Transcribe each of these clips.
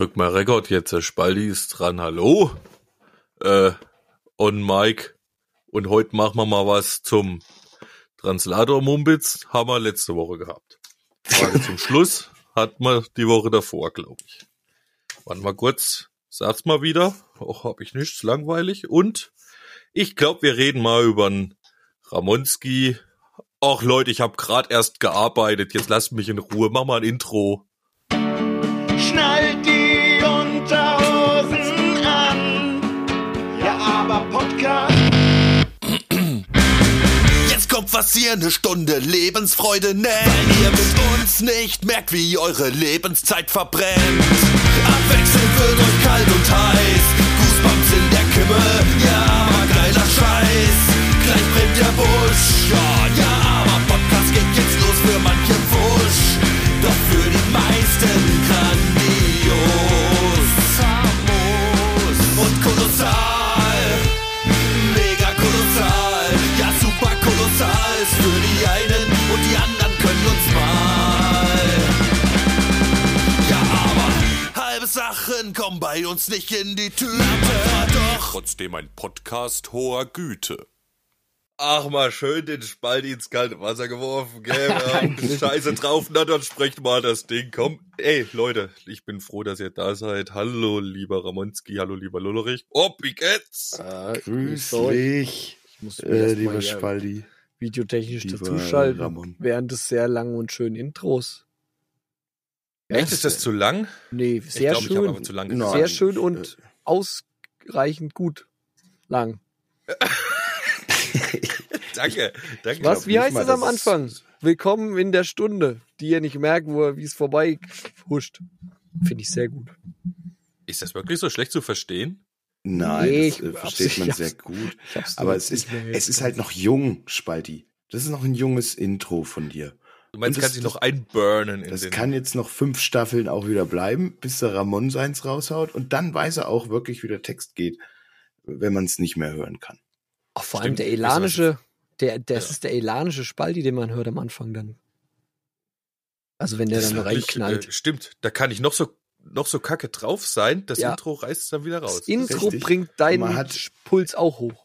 Drück mal Rekord jetzt, der Spaldi ist dran, hallo? Äh, on Mike. Und heute machen wir mal was zum Translator Mumbitz, haben wir letzte Woche gehabt. Frage zum Schluss hat man die Woche davor, glaube ich. Warte mal kurz, sag's mal wieder. Och, hab ich nichts, langweilig. Und ich glaube, wir reden mal über einen Ramonski. Och Leute, ich habe gerade erst gearbeitet. Jetzt lasst mich in Ruhe. Mach mal ein Intro. Kommt was ihr eine Stunde Lebensfreude nennt. Weil ihr mit uns nicht merkt, wie eure Lebenszeit verbrennt. Abwechselnd wird euch kalt und heiß. Goosebumps in der Kimme. Ja, aber geiler Scheiß. Gleich brennt der Busch. Ja, ja, Kommen bei uns nicht in die Tüte. Doch Trotzdem ein Podcast hoher Güte. Ach mal schön den Spaldi ins kalte Wasser geworfen, gell? Scheiße drauf, na dann sprecht mal das Ding. Komm, ey Leute, ich bin froh, dass ihr da seid. Hallo lieber Ramonski, hallo lieber Lullerich. Oh, wie geht's? Ah, Grüß sorry. dich, Ich muss äh, erst lieber Spaldi. videotechnisch lieber dazuschalten Ramon. während des sehr langen und schönen Intros. Echt, ist das zu lang? Nee, Ich sehr glaube, ich habe aber schön. zu lang Nein. gesagt. Sehr schön und ausreichend gut lang. Danke, danke. Was? Wie heißt mal, es am Anfang? Willkommen in der Stunde, die ihr nicht merkt, wo wie es vorbei huscht. Finde ich sehr gut. Ist das wirklich so schlecht zu verstehen? Nein, Nee, das ich äh, versteht man sehr gut. Aber es ist, es ist halt noch jung, Spaldi. Das ist noch ein junges Intro von dir. Du meinst, Und kann das- sich noch einburnen in Das den... kann jetzt noch fünf Staffeln auch wieder bleiben, bis der Ramon seins raushaut. Und dann weiß er auch wirklich, wie der Text geht, wenn man es nicht mehr hören kann. Auch vor allem Stimmt, der wissen wir elanische, der, das Ja. ist der elanische Spaldi, den man hört am Anfang dann. Also wenn der Das dann reinknallt. Äh, stimmt, da kann ich noch so noch so kacke drauf sein, das Ja. Intro reißt es dann wieder raus. Das Intro richtig. bringt deinen Man hat- Puls auch hoch.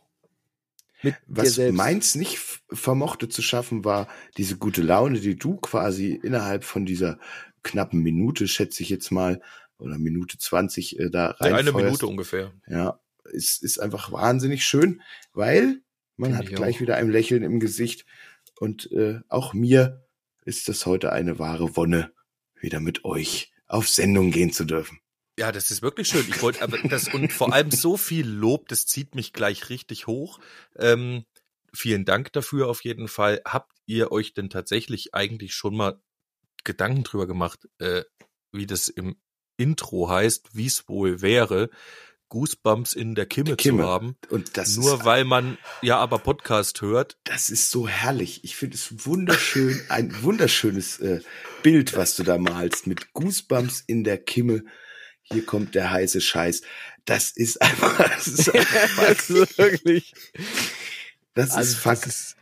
Mit dir Was selbst. meins nicht vermochte zu schaffen, war diese gute Laune, die du quasi innerhalb von dieser knappen Minute, schätze ich jetzt mal, oder Minute 20 äh, da rein. Eine Minute ungefähr. Ja, ist, ist einfach wahnsinnig schön, weil man Find hat ich gleich auch. wieder ein Lächeln im Gesicht. Und äh, auch mir ist das heute eine wahre Wonne, wieder mit euch auf Sendung gehen zu dürfen. Ja, das ist wirklich schön. Ich wollte aber das und vor allem so viel Lob, das zieht mich gleich richtig hoch. Ähm, vielen Dank dafür auf jeden Fall. Habt ihr euch denn tatsächlich eigentlich schon mal Gedanken drüber gemacht, äh, wie das im Intro heißt, wie es wohl wäre, Goosebumps in der Kimme, Kimme. zu haben? Und das Nur ist, weil man ja aber Podcast hört. das ist so herrlich. Ich finde es wunderschön, ein wunderschönes äh, Bild, was du da malst, mit Goosebumps in der Kimme. Hier kommt der heiße Scheiß. Das ist einfach, das ist, einfach, also wirklich. das ist Also Fakt. das ist,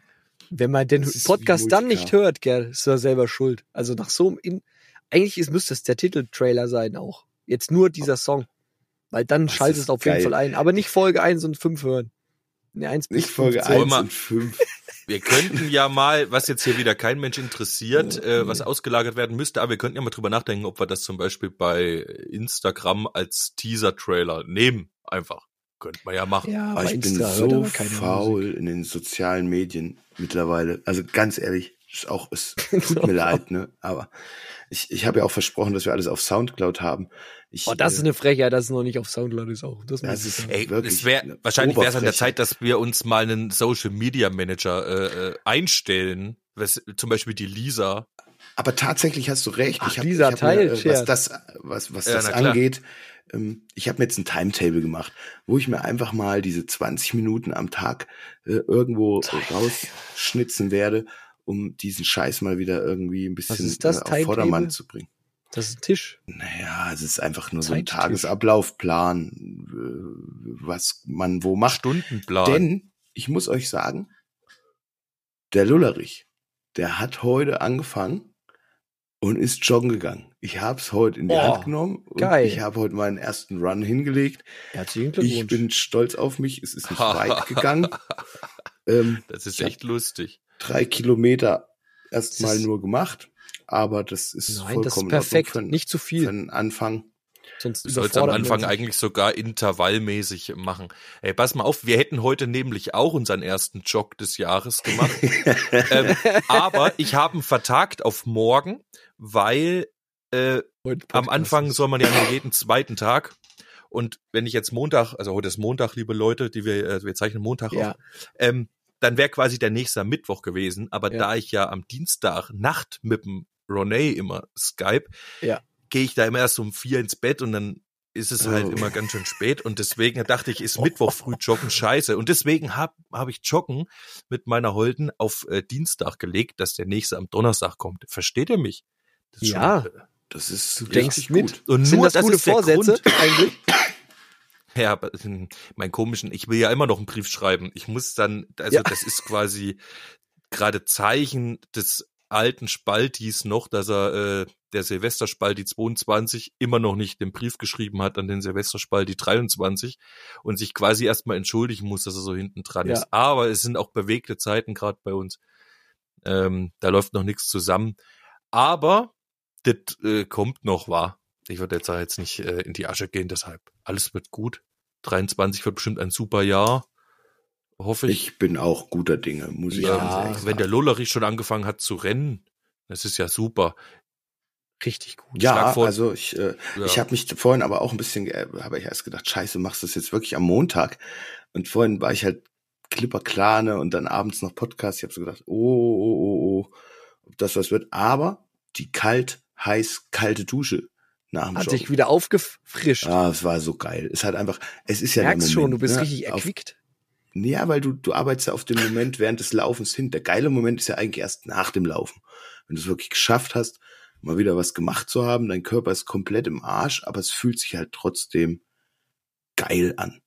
wenn man den Das ist Podcast dann nicht hört, gell, ist er selber schuld. Also nach so einem, in, eigentlich ist, müsste es der Titeltrailer sein auch. Jetzt nur dieser Song. Weil dann Das schaltet ist es auf geil. jeden Fall ein. Aber nicht Folge 1 und 5 hören. Ne, 1 bis Nicht Folge 15. Wollen 1 wir- und 5. Wir könnten ja mal, was jetzt hier wieder kein Mensch interessiert, äh, was ausgelagert werden müsste, aber wir könnten ja mal drüber nachdenken, ob wir das zum Beispiel bei Instagram als Teaser-Trailer nehmen. Einfach. Könnte man ja machen. Ja, Aber aber ich bin Insta hört so faul Musik. in den sozialen Medien mittlerweile. Also ganz ehrlich, ist auch, es tut mir leid, ne? Aber ich, ich habe ja auch versprochen, dass wir alles auf Soundcloud haben. Ich, Oh, das ist äh, eine Frechheit, dass es noch nicht auf Soundcloud ist auch. Das, Das ist-. Ey, Wirklich es wär, wahrscheinlich wäre es an der. Zeit, dass wir uns mal einen Social Media Manager äh, äh, einstellen. Was, zum Beispiel die Lisa. aber tatsächlich hast du recht. Ach, ich hab, ich hab mir, äh, was das, was, was Ja, das angeht, ähm, ich habe mir jetzt ein Timetable gemacht, wo ich mir einfach mal diese 20 Minuten am Tag äh, irgendwo rausschnitzen werde, um diesen Scheiß mal wieder irgendwie ein bisschen ist das, äh, auf Timetable? Vordermann zu bringen. Das ist ein Tisch. Naja, es ist einfach nur so ein. Tagesablaufplan, äh, was man wo macht. Stundenplan. Denn ich muss euch sagen, der Lullerich, der hat heute angefangen und ist joggen gegangen. Ich habe es heute in die Oh, Hand genommen und geil. ich habe heute meinen ersten Run hingelegt. Herzlichen Ich Glückwunsch. bin stolz auf mich. Es ist nicht weit gegangen. Ähm, Das ist Ich hab- echt lustig. Drei Kilometer erstmal Das ist- nur gemacht, aber das ist Nein, das ist vollkommen in Ordnung perfekt. Für, Nicht zu für viel. einen Anfang. Sonst Du sollst am Anfang sich. eigentlich sogar intervallmäßig machen. Ey, pass mal auf, wir hätten heute nämlich auch unseren ersten Jog des Jahres gemacht. ähm, aber ich habe ihn vertagt auf morgen, weil äh, am Anfang ist- soll man ja nur jeden zweiten Tag. Und wenn ich jetzt Montag, also heute ist Montag, liebe Leute, die wir, äh, wir zeichnen Montag Ja. auf, ähm, dann wäre quasi der nächste Mittwoch gewesen. Aber Ja. da ich ja am Dienstag Nacht mit dem Ronay immer Skype, Ja. gehe ich da immer erst um vier ins Bett und dann ist es halt Oh. immer ganz schön spät und deswegen dachte ich, ist Mittwoch früh joggen scheiße und deswegen hab hab ich joggen mit meiner Holden auf äh, Dienstag gelegt, dass der nächste am Donnerstag kommt. Versteht ihr mich? Das Ja. schon, äh, Das ist Du denkst mit. gut. Und Sind nur das, das gute Vorsätze Grund. eigentlich? Ja, hm, mein komischen, ich will ja immer noch einen Brief schreiben. Ich muss dann, also Ja. das ist quasi gerade Zeichen des alten Spaltis noch, dass er äh, der Silvesterspalti 22 immer noch nicht den Brief geschrieben hat an den Silvesterspalti 23 und sich quasi erstmal entschuldigen muss, dass er so hinten dran Ja. ist. Aber es sind auch bewegte Zeiten gerade bei uns. Ähm, da läuft noch nichts zusammen. Aber das äh, kommt noch, war. Ich würde jetzt da jetzt nicht äh, in die Asche gehen, deshalb alles wird gut. 23 wird bestimmt ein super Jahr. Hoffe ich. Ich bin auch guter Dinge, muss ich Ja, ehrlich wenn sagen. der Lollerich schon angefangen hat zu rennen, das ist ja super. Richtig gut. Ja, also ich, äh, Ja. ich habe mich vorhin aber auch ein bisschen, äh, habe ich erst gedacht, scheiße, machst du das jetzt wirklich am Montag? Und vorhin war ich halt klipperklar, ne, und dann abends noch Podcast. Ich habe so gedacht, oh, oh, oh, oh, ob das was wird. Aber die kalt, heiß, kalte Dusche nach dem Hat Joggen. sich wieder aufgefrischt. Ah, es war so geil. Es hat einfach, es ist ja der Merkst schon, du Moment, bist ne, richtig auf, erquickt. Ja, weil du, du arbeitest ja auf den Moment während des Laufens hin. Der geile Moment ist ja eigentlich erst nach dem Laufen. Wenn du es wirklich geschafft hast, mal wieder was gemacht zu haben, dein Körper ist komplett im Arsch, aber es fühlt sich halt trotzdem geil an.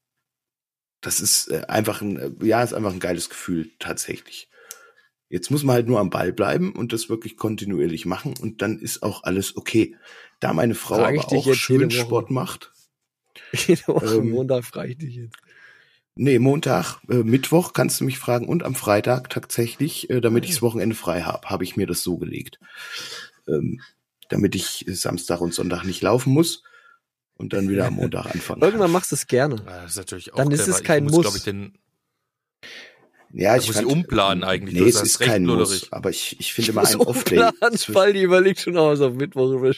Das ist äh, einfach ein, äh, ja, ist einfach ein geiles Gefühl, tatsächlich. Jetzt muss man halt nur am Ball bleiben und das wirklich kontinuierlich machen und dann ist auch alles okay. Da meine Frau aber auch jetzt schön jede Woche. Sport macht, Jede Woche Ähm, Montag frage ich dich jetzt. Nee, Montag, äh, Mittwoch kannst du mich fragen und am Freitag tatsächlich, äh, damit ich das Wochenende frei habe, habe ich mir das so gelegt. Ähm, damit ich Samstag und Sonntag nicht laufen muss und dann wieder am Montag anfangen. Irgendwann machst du es gerne. Ja, das ist natürlich auch Dann ist clever. es kein ich Muss. glaube ich, den, ja, da muss ich umplanen eigentlich. Nee, es ist kein. Muss, aber ich, ich finde Ich mal muss ein Off-Day. die überlegt schon, ob es auf Mittwoch mal,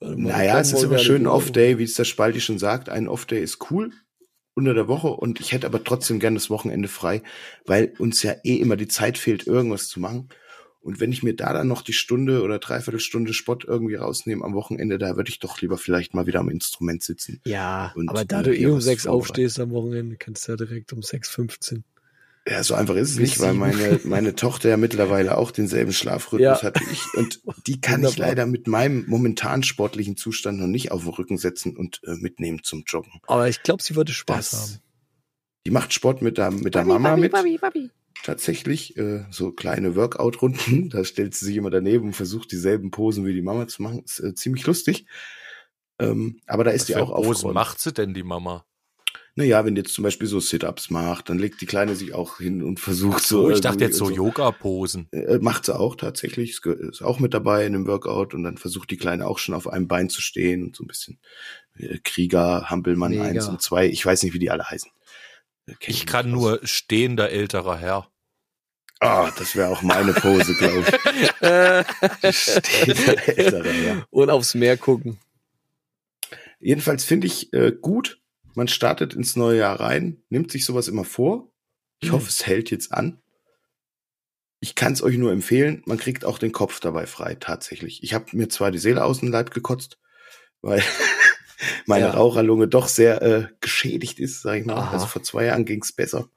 Naja, ich es ist immer schön ein Off-Day, wie es der Spalti schon sagt. Ein Off-Day ist cool unter der Woche und ich hätte aber trotzdem gern das Wochenende frei, weil uns ja eh immer die Zeit fehlt, irgendwas zu machen. Und wenn ich mir da dann noch die Stunde oder Dreiviertelstunde Sport irgendwie rausnehme am Wochenende, da würde ich doch lieber vielleicht mal wieder am Instrument sitzen. Ja, Und, aber da du eh um sechs aufstehst am Wochenende, kannst du ja direkt um 6.15 Ja, so einfach ist es nicht, weil meine, meine Tochter ja mittlerweile auch denselben Schlafrhythmus Ja. hat wie ich. Und die kann ich Wunderbar. leider mit meinem momentan sportlichen Zustand noch nicht auf den Rücken setzen und äh, mitnehmen zum Joggen. Aber ich glaube, sie würde Spaß Das- haben. Die macht Sport mit der, mit der Mama mit. Tatsächlich, äh, so kleine Workout-Runden. Da stellt sie sich immer daneben und versucht dieselben Posen wie die Mama zu machen. Ist äh, ziemlich lustig. Ähm, aber da ist Was die für auch Posen aufgeräumt. macht sie denn, die Mama? Naja, wenn die jetzt zum Beispiel so Sit-Ups macht, dann legt die Kleine sich auch hin und versucht so. So, ich dachte jetzt so und Yoga-Posen. Äh, macht sie auch tatsächlich, ist auch mit dabei in dem Workout und dann versucht die Kleine auch schon auf einem Bein zu stehen und so ein bisschen äh, Krieger, Hampelmann Mega. 1 und 2, ich weiß nicht, wie die alle heißen. Kenn Ich kann aus. nur stehender älterer Herr. Ah, das wäre auch meine Pose, glaube ich. Äh, Steht der Ältere, ja. Und aufs Meer gucken. Jedenfalls finde ich äh, gut, man startet ins neue Jahr rein, nimmt sich sowas immer vor. Ich Mhm. hoffe, es hält jetzt an. Ich kann es euch nur empfehlen, man kriegt auch den Kopf dabei frei, tatsächlich. Ich habe mir zwar die Seele aus dem Leib gekotzt, weil meine Ja. Raucherlunge doch sehr äh, geschädigt ist, sag ich mal. Aha. Also vor zwei Jahren ging's besser.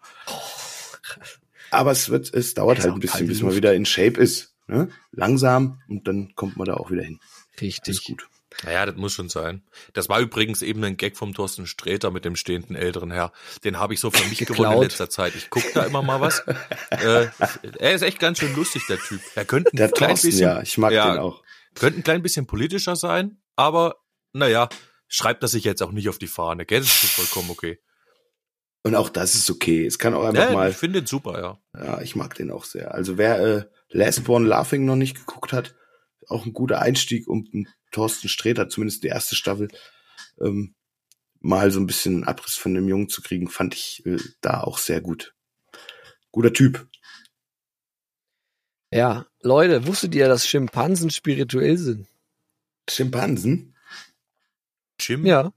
Aber es wird, es dauert halt ein bisschen, bis man Luft. wieder in Shape ist. Ne? Langsam und dann kommt man da auch wieder hin. Das ist Richtig. gut. Naja, das muss schon sein. Das war übrigens eben ein Gag vom Thorsten Sträter mit dem stehenden älteren Herr. Den habe ich so für mich gewonnen in letzter Zeit. Ich gucke da immer mal was. äh, er ist echt ganz schön lustig, der Typ. Er könnte ein Der klein Thorsten, bisschen, ja, ich mag ja, den auch. könnte ein klein bisschen politischer sein, aber naja, schreibt das sich jetzt auch nicht auf die Fahne, gell? Das ist vollkommen okay. Und auch das ist okay. Es kann auch einfach Ja, mal, ich finde den super, ja. ja, ich mag den auch sehr. Also wer äh, Last Born Laughing noch nicht geguckt hat, auch ein guter Einstieg, um einen Thorsten Sträter, zumindest die erste Staffel, ähm, mal so ein bisschen einen Abriss von dem Jungen zu kriegen, fand ich äh, da auch sehr gut. Guter Typ. Ja, Leute, wusstet ihr, dass Schimpansen spirituell sind? Schimpansen? Jim Ja.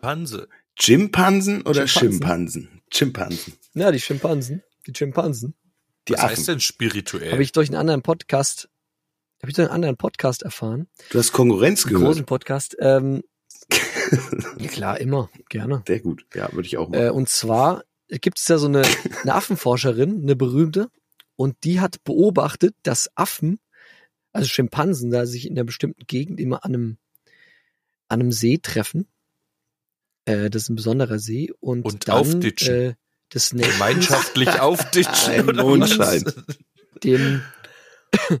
Panse. Chimpansen oder Schimpansen. Schimpansen? Chimpansen. Ja, die Schimpansen. Die Schimpansen. Die Was Affen. heißt denn spirituell? Habe ich durch einen anderen Podcast, habe ich durch einen anderen Podcast erfahren. Du hast Konkurrenz Einen gehört. großen Podcast. Ähm, ja klar, immer, gerne. Sehr gut. Ja, würde ich auch machen. Äh, und zwar gibt es ja so eine, eine Affenforscherin, eine berühmte, und die hat beobachtet, dass Affen, also Schimpansen, da sich in einer bestimmten Gegend immer an einem, an einem See treffen. Äh, das ist ein besonderer See. Und, Und dann, aufditschen. Äh, des Gemeinschaftlich aufditschen. Ein Mondschein. dem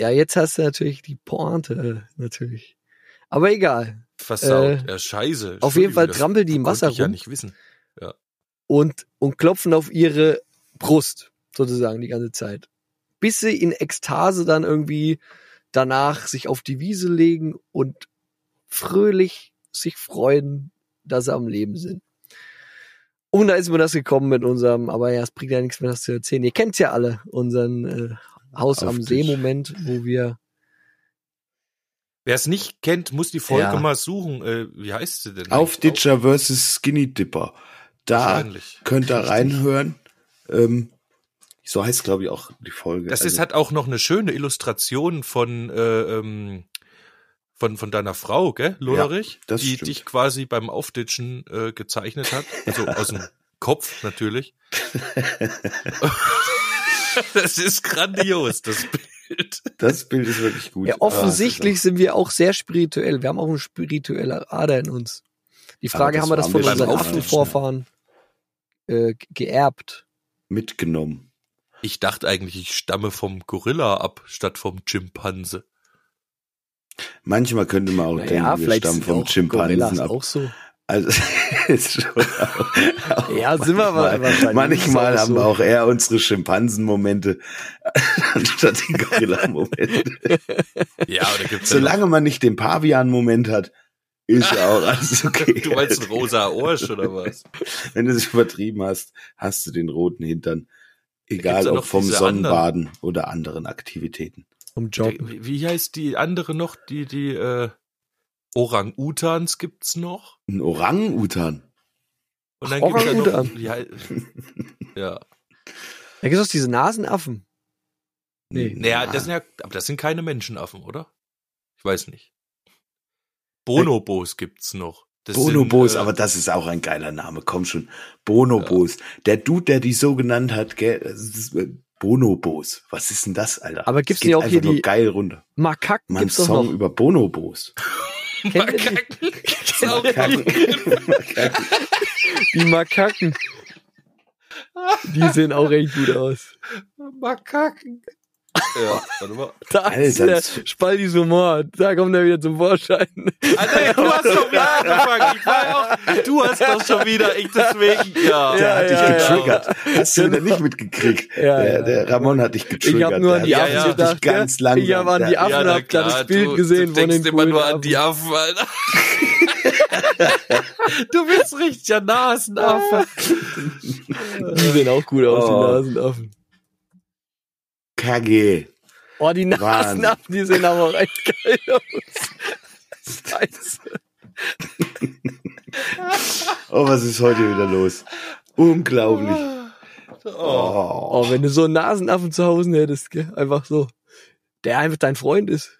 ja, jetzt hast du natürlich die Pointe, äh, natürlich. Aber egal. Versaut. Äh, ja, scheiße. auf jeden Fall trampelt die im Wasser ich ja rum. nicht wissen. und, und klopfen auf ihre Brust, sozusagen, die ganze Zeit. Bis sie in Ekstase dann irgendwie danach sich auf die Wiese legen und fröhlich sich freuen, dass sie am Leben sind. Und da ist mir das gekommen mit unserem, aber ja, es bringt ja nichts mehr, das zu erzählen. Ihr kennt's ja alle, unseren äh, Haus am Auftisch. See-Moment, wo wir Wer es nicht kennt, muss die Folge Ja. mal suchen. Äh, wie heißt sie denn? Auf? Ditcher versus Skinny Dipper. Da könnt ihr reinhören. Ähm, so heißt, glaube ich, auch die Folge. Das Also, ist, hat auch noch eine schöne Illustration von, äh, ähm, von, von deiner Frau, gell, Lollerich? das die stimmt. dich quasi beim Aufditschen äh, gezeichnet hat. Also aus dem Kopf natürlich. das ist grandios, das Bild. das Bild ist wirklich gut. Ja, es offensichtlich sind wir auch sehr spirituell. Wir haben auch eine spirituelle Ader in uns. Die Frage, haben wir das von wir unseren Affenvorfahren äh, geerbt? mitgenommen. Ich dachte eigentlich, ich stamme vom Gorilla ab, statt vom Schimpanse. Manchmal könnte man auch denken, wir stammen vom Schimpansen ab. auch so. Also, ist schon auch, auch Ja, sind wir manchmal, wahrscheinlich Manchmal auch haben so. wir auch eher unsere Schimpansen-Momente anstatt die Gorilla-Momente. Ja, oder gibt's ja Solange man nicht den Pavian-Moment hat, ist ja auch alles okay. Du meinst ein rosa Orsch oder was? Wenn du es übertrieben hast, hast du den roten Hintern. Egal ja ob vom Sonnenbaden oder anderen Aktivitäten. Vom Job. Wie, wie heißt die andere noch? Die, die, äh, Orang-Utans gibt's noch? Ein Orang-Utan. Und dann Ach, gibt's ja noch, hei- ja. Da gibt es diese Nasenaffen. Nee. Naja, das sind ja, aber das sind keine Menschenaffen, oder? Ich weiß nicht. Bonobos gibt's noch. Das Bonobos, sind, äh, aber das ist auch ein geiler Name. Komm schon. Bonobos. Der Dude, der die so genannt hat, gell, das ist, Bonobos. Was ist denn das, Alter? Aber gibt's geht nicht auch einfach hier nur die- geil runter. Makaken Mann, Song noch. über Bonobos. Makaken. Die Makaken. Die sehen auch echt gut aus. Makaken. Ja, warte mal. Da ist Alter, der das- Spaldis Humor. Da kommt er wieder zum Vorschein. Nee, du hast doch wieder angefangen. Ich war auch, du hast doch schon wieder, ich deswegen, ja. Der Ja, hat dich ja, ja. getriggert. Hast du wieder nicht mitgekriegt. Ja, der, ja. der Ramon hat dich getriggert. Ich habe nur an die Ja, Affen ja. dich gedacht. ganz ja. langsam. Ich habe an die Affen Ja, hab da das klar, Bild du, gesehen du von denkst den immer nur an die Affen, Alter. du bist richtiger Nasenaffe. Die sehen auch gut aus, Oh. die Nasenaffen. KG. Oh, die. Nasenaffen, die sehen aber auch echt geil aus. Scheiße. Oh, was ist heute wieder los? Unglaublich. Oh. Oh. Oh, wenn du so einen Nasenaffen zu Hause hättest, gell? Einfach so. Der einfach dein Freund ist.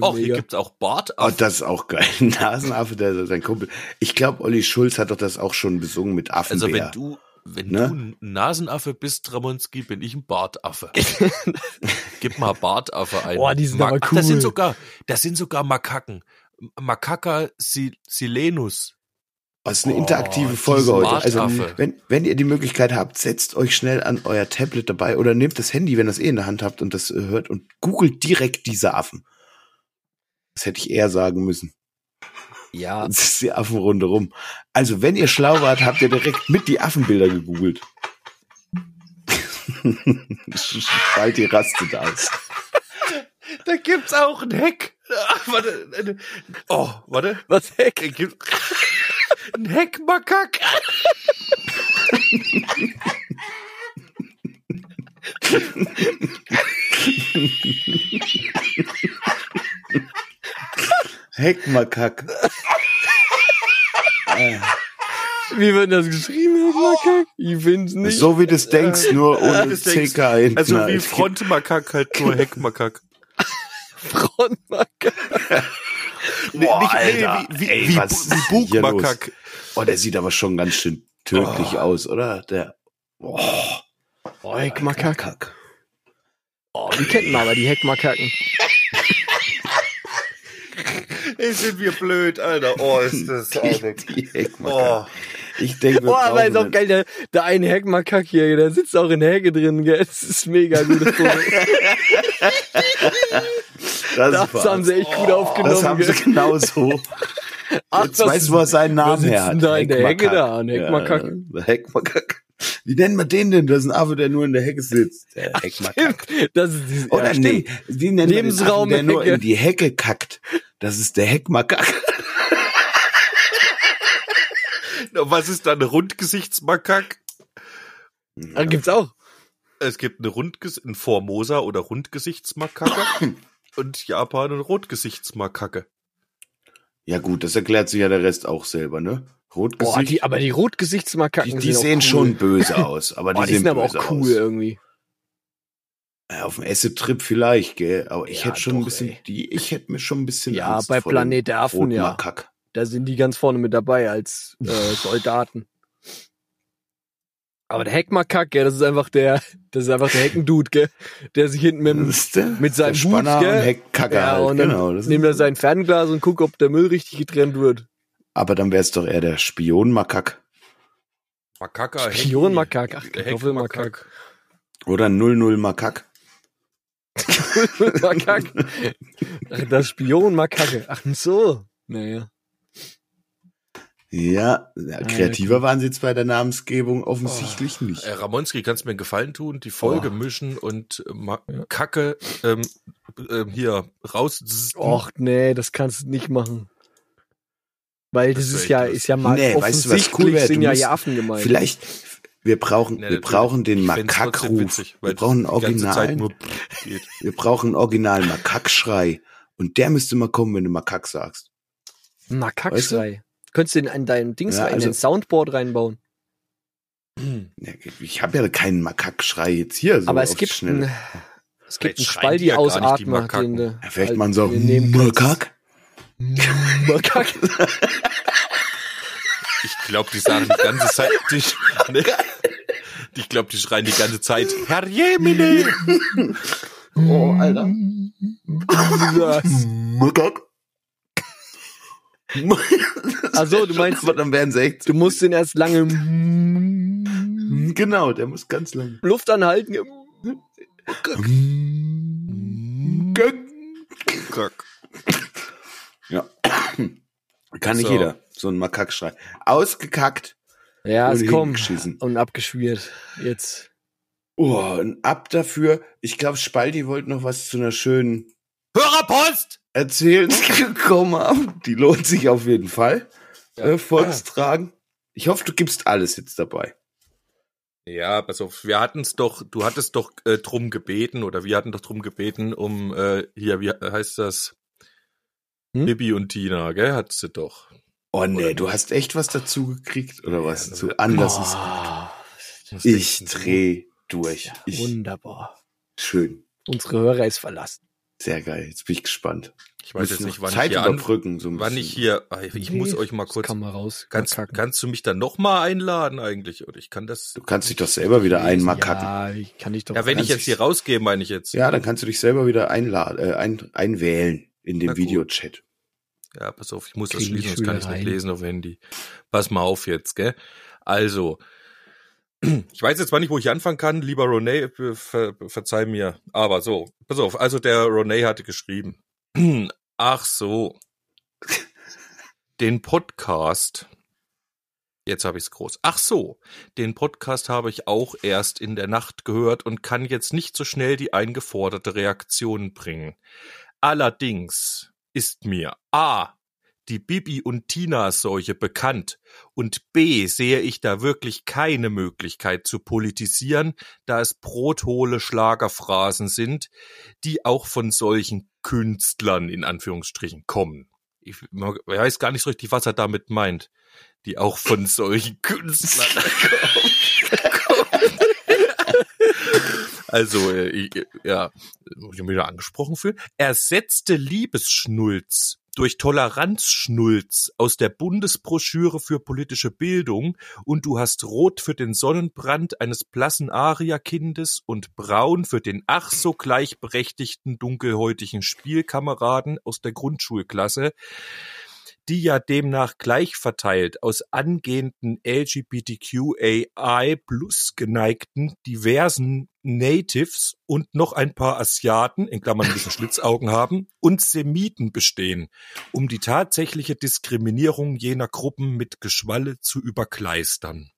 Och, hier gibt's auch Oh, Bartaffen. das ist auch geil. Nasenaffe, der sein Kumpel. Ich glaube, Olli Schulz hat doch das auch schon besungen mit Also Affenbär. wenn du, Wenn Ne? du ein Nasenaffe bist, Ramonski, bin ich ein Bartaffe. Gib mal Bartaffe ein. Boah, die sind aber Ach, das sind cool. sogar, das sind sogar Makaken. Sil silenus. Das ist eine Oh, interaktive Folge diese heute. Also, wenn, wenn ihr die Möglichkeit habt, setzt euch schnell an euer Tablet dabei oder nehmt das Handy, wenn ihr das eh in der Hand habt und das äh, hört und googelt direkt diese Affen. Das hätte ich eher sagen müssen. Ja, Das ist die Affenrunde rum. Also, wenn ihr schlau wart, habt ihr direkt mit die Affenbilder gegoogelt. Bald die rastet aus. Da gibt's auch ein Heck. Ach, warte. Oh, warte. was heck? Ein Heckmakak. Heckmakak. Wie wird das geschrieben, Heckmakak? Ich find's nicht. So wie du es denkst, nur ohne das CK hinten. Also wie halt. Frontmakak, halt nur Heckmakak. Frontmakak. Boah, Nicht- Alter. wie, wie, Ey, wie, was wie Bugmakak. Oh, der sieht aber schon ganz schön tödlich aus, oder? Der. Oh, Oh, Heckmakak. Kack. Oh, die kennen wir aber, die Heckmakaken. Sind wir blöd, Alter. Oh, ist das Die Heckmakak. Oh. Ich denke, Oh, aber ist auch geil, der, der eine Heckmakak hier, der sitzt auch in der Hecke drin, gell? Das ist mega Foto. Das, Das war's. haben sie echt gut aufgenommen, das haben sie gell? genau so. Ach, Jetzt weißt du, er seinen Namen her hat. da in der Hecke da? Ein Heckmakak? Ja, der Heckmakak. Wie nennen wir den denn? Das ist ein Affe, der nur in der Hecke sitzt. Der Heckmakak. Das ist dieses, Oder ja, nee, die nennen wir den Lebensraum Affen, der nur in die Hecke kackt. Das ist der Heckmakak. Was ist da eine Rundgesichtsmakak? Ah, gibt's auch. Es gibt eine Rundges ein Formosa oder Rundgesichtsmakake und Japan eine Rotgesichtsmakake. Ja gut, das erklärt sich ja der Rest auch selber, ne? Boah, Rotgesicht. die, aber die Rotgesichtsmakaken die, die sehen cool. schon böse aus, aber die Boah, die sehen sind aber auch cool aus. irgendwie. Ja, auf dem Acid-Trip vielleicht, gell? Aber ich Ja, hätte schon ein doch, bisschen, ey. die, ich hätte mir schon ein bisschen Ja, Angst bei vor Planet der Affen, ja. Rotmakak. Da sind die ganz vorne mit dabei als äh, Soldaten. Aber der Heckmakak, gell, das ist einfach der, das ist einfach der Heckendude, gell, der sich hinten mit, der, mit seinem Hut, Spanner gell? und Heckkacker ja, halt, und dann genau. Das nimmt er sein Fernglas und guckt, ob der Müll richtig getrennt wird. aber dann wäre es doch eher der Spionmakak Makaka. Spionmakak, ach, Hecki, Kartoffelmakak. oder 00 Makak. Makak. Ach, das Spionmakake. Ach so. Naja. Ja, ja, kreativer waren sie jetzt bei der Namensgebung offensichtlich nicht. Äh, Ramonski, kannst du mir einen Gefallen tun? Die Folge Oh. mischen und äh, Kacke ähm, ähm, hier raus. Och, nee, das kannst du nicht machen. Weil das, Das ist ja, ist ja mal Nee, weißt du, was offensichtlich cool wär? sind Du ja die Affen gemeint. Vielleicht, wir brauchen, Ja, wir brauchen den Makakruf. Wir brauchen einen Original. Wir brauchen einen originalen Makakschrei. Und der müsste mal kommen, wenn du Makak sagst. Makakschrei. Könntest du den an dein Dings Ja, rein, in also- den Soundboard reinbauen. Ja, Ich habe ja keinen Makakschrei jetzt hier. So Aber es gibt Schnelle. einen, es gibt Vielleicht einen Spaldi-Ausatmer, den du Ja, vielleicht halt man so. Makak? Makak. Ich glaube, die sagen die ganze Zeit. Die, ne, ich glaube, die schreien die ganze Zeit. Herr Jemine! Oh, Alter. Was? Makak? Ach so, du meinst- Aber dann werden sie echt. Du musst den erst lange Genau, der muss ganz lang. Luft anhalten. Ja. Kann nicht So. jeder. So ein Makakschrei. Ausgekackt. Ja, es kommt. Und abgeschmiert. Jetzt. Oh, und ab dafür. Ich glaube, Spaldi wollte noch was zu einer schönen Hörerpost! erzählen gekommen haben. Die lohnt sich auf jeden Fall äh, vorzutragen. Ich hoffe, du gibst alles jetzt dabei. Ja, pass auf, wir hatten's doch, du hattest doch äh, drum gebeten, oder wir hatten doch drum gebeten, um äh, hier, wie heißt das? Hm? Bibi und Tina, gell? Hat sie doch. Oh nee, Oder du hast echt was dazu gekriegt oder was? Ja, zu anders. ist- Oh, Ich dreh durch. Ich, wunderbar. schön. Unsere Hörer ist verlassen. Sehr geil. Jetzt bin ich gespannt. Ich weiß jetzt Muss nicht, wann Zeit ich hier an, überbrücken, so ein wann bisschen. ich hier, ah, ich muss Nee, euch mal kurz, Kann man raus. kannst, kannst du mich dann noch mal einladen eigentlich? Oder ich kann das, Du kannst dich doch selber wieder einmal kacken. Ja, ich kann ich doch. ja, wenn ich jetzt hier rausgehe, meine ich jetzt. Ja, dann kannst du dich selber wieder einladen, äh, ein, einwählen in dem. Videochat. Ja, pass auf, ich muss das schließen, sonst kann ich nicht lesen auf Handy. Pass mal auf jetzt, gell? Also, ich weiß jetzt zwar nicht, wo ich anfangen kann, lieber Ronay, äh, ver, verzeih mir. Aber so, pass auf, also der Ronay hatte geschrieben. Ach so. Den Podcast. Jetzt habe ich's groß. Ach so, den Podcast habe ich auch erst in der Nacht gehört und kann jetzt nicht so schnell die eingeforderte Reaktion bringen. Allerdings ist mir A. die Bibi und Tina Seuche bekannt und B. sehe ich da wirklich keine Möglichkeit zu politisieren, da es brothohle Schlagerphrasen sind, die auch von solchen Künstlern in Anführungsstrichen kommen. Ich weiß gar nicht so richtig, was er damit meint. Die auch von solchen Künstlern kommen. Also, äh, ich, ja, muss ich mich wieder angesprochen fühlen. Ersetzte Liebesschnulz durch Toleranzschnulz aus der Bundesbroschüre für politische Bildung und du hast rot für den Sonnenbrand eines blassen Arierkindes und braun für den ach so gleichberechtigten dunkelhäutigen Spielkameraden aus der Grundschulklasse, die ja demnach gleich verteilt aus angehenden LGBTQAI plus geneigten diversen Natives und noch ein paar Asiaten, in Klammern ein bisschen Schlitzaugen haben, und Semiten bestehen, um die tatsächliche Diskriminierung jener Gruppen mit Geschwalle zu überkleistern.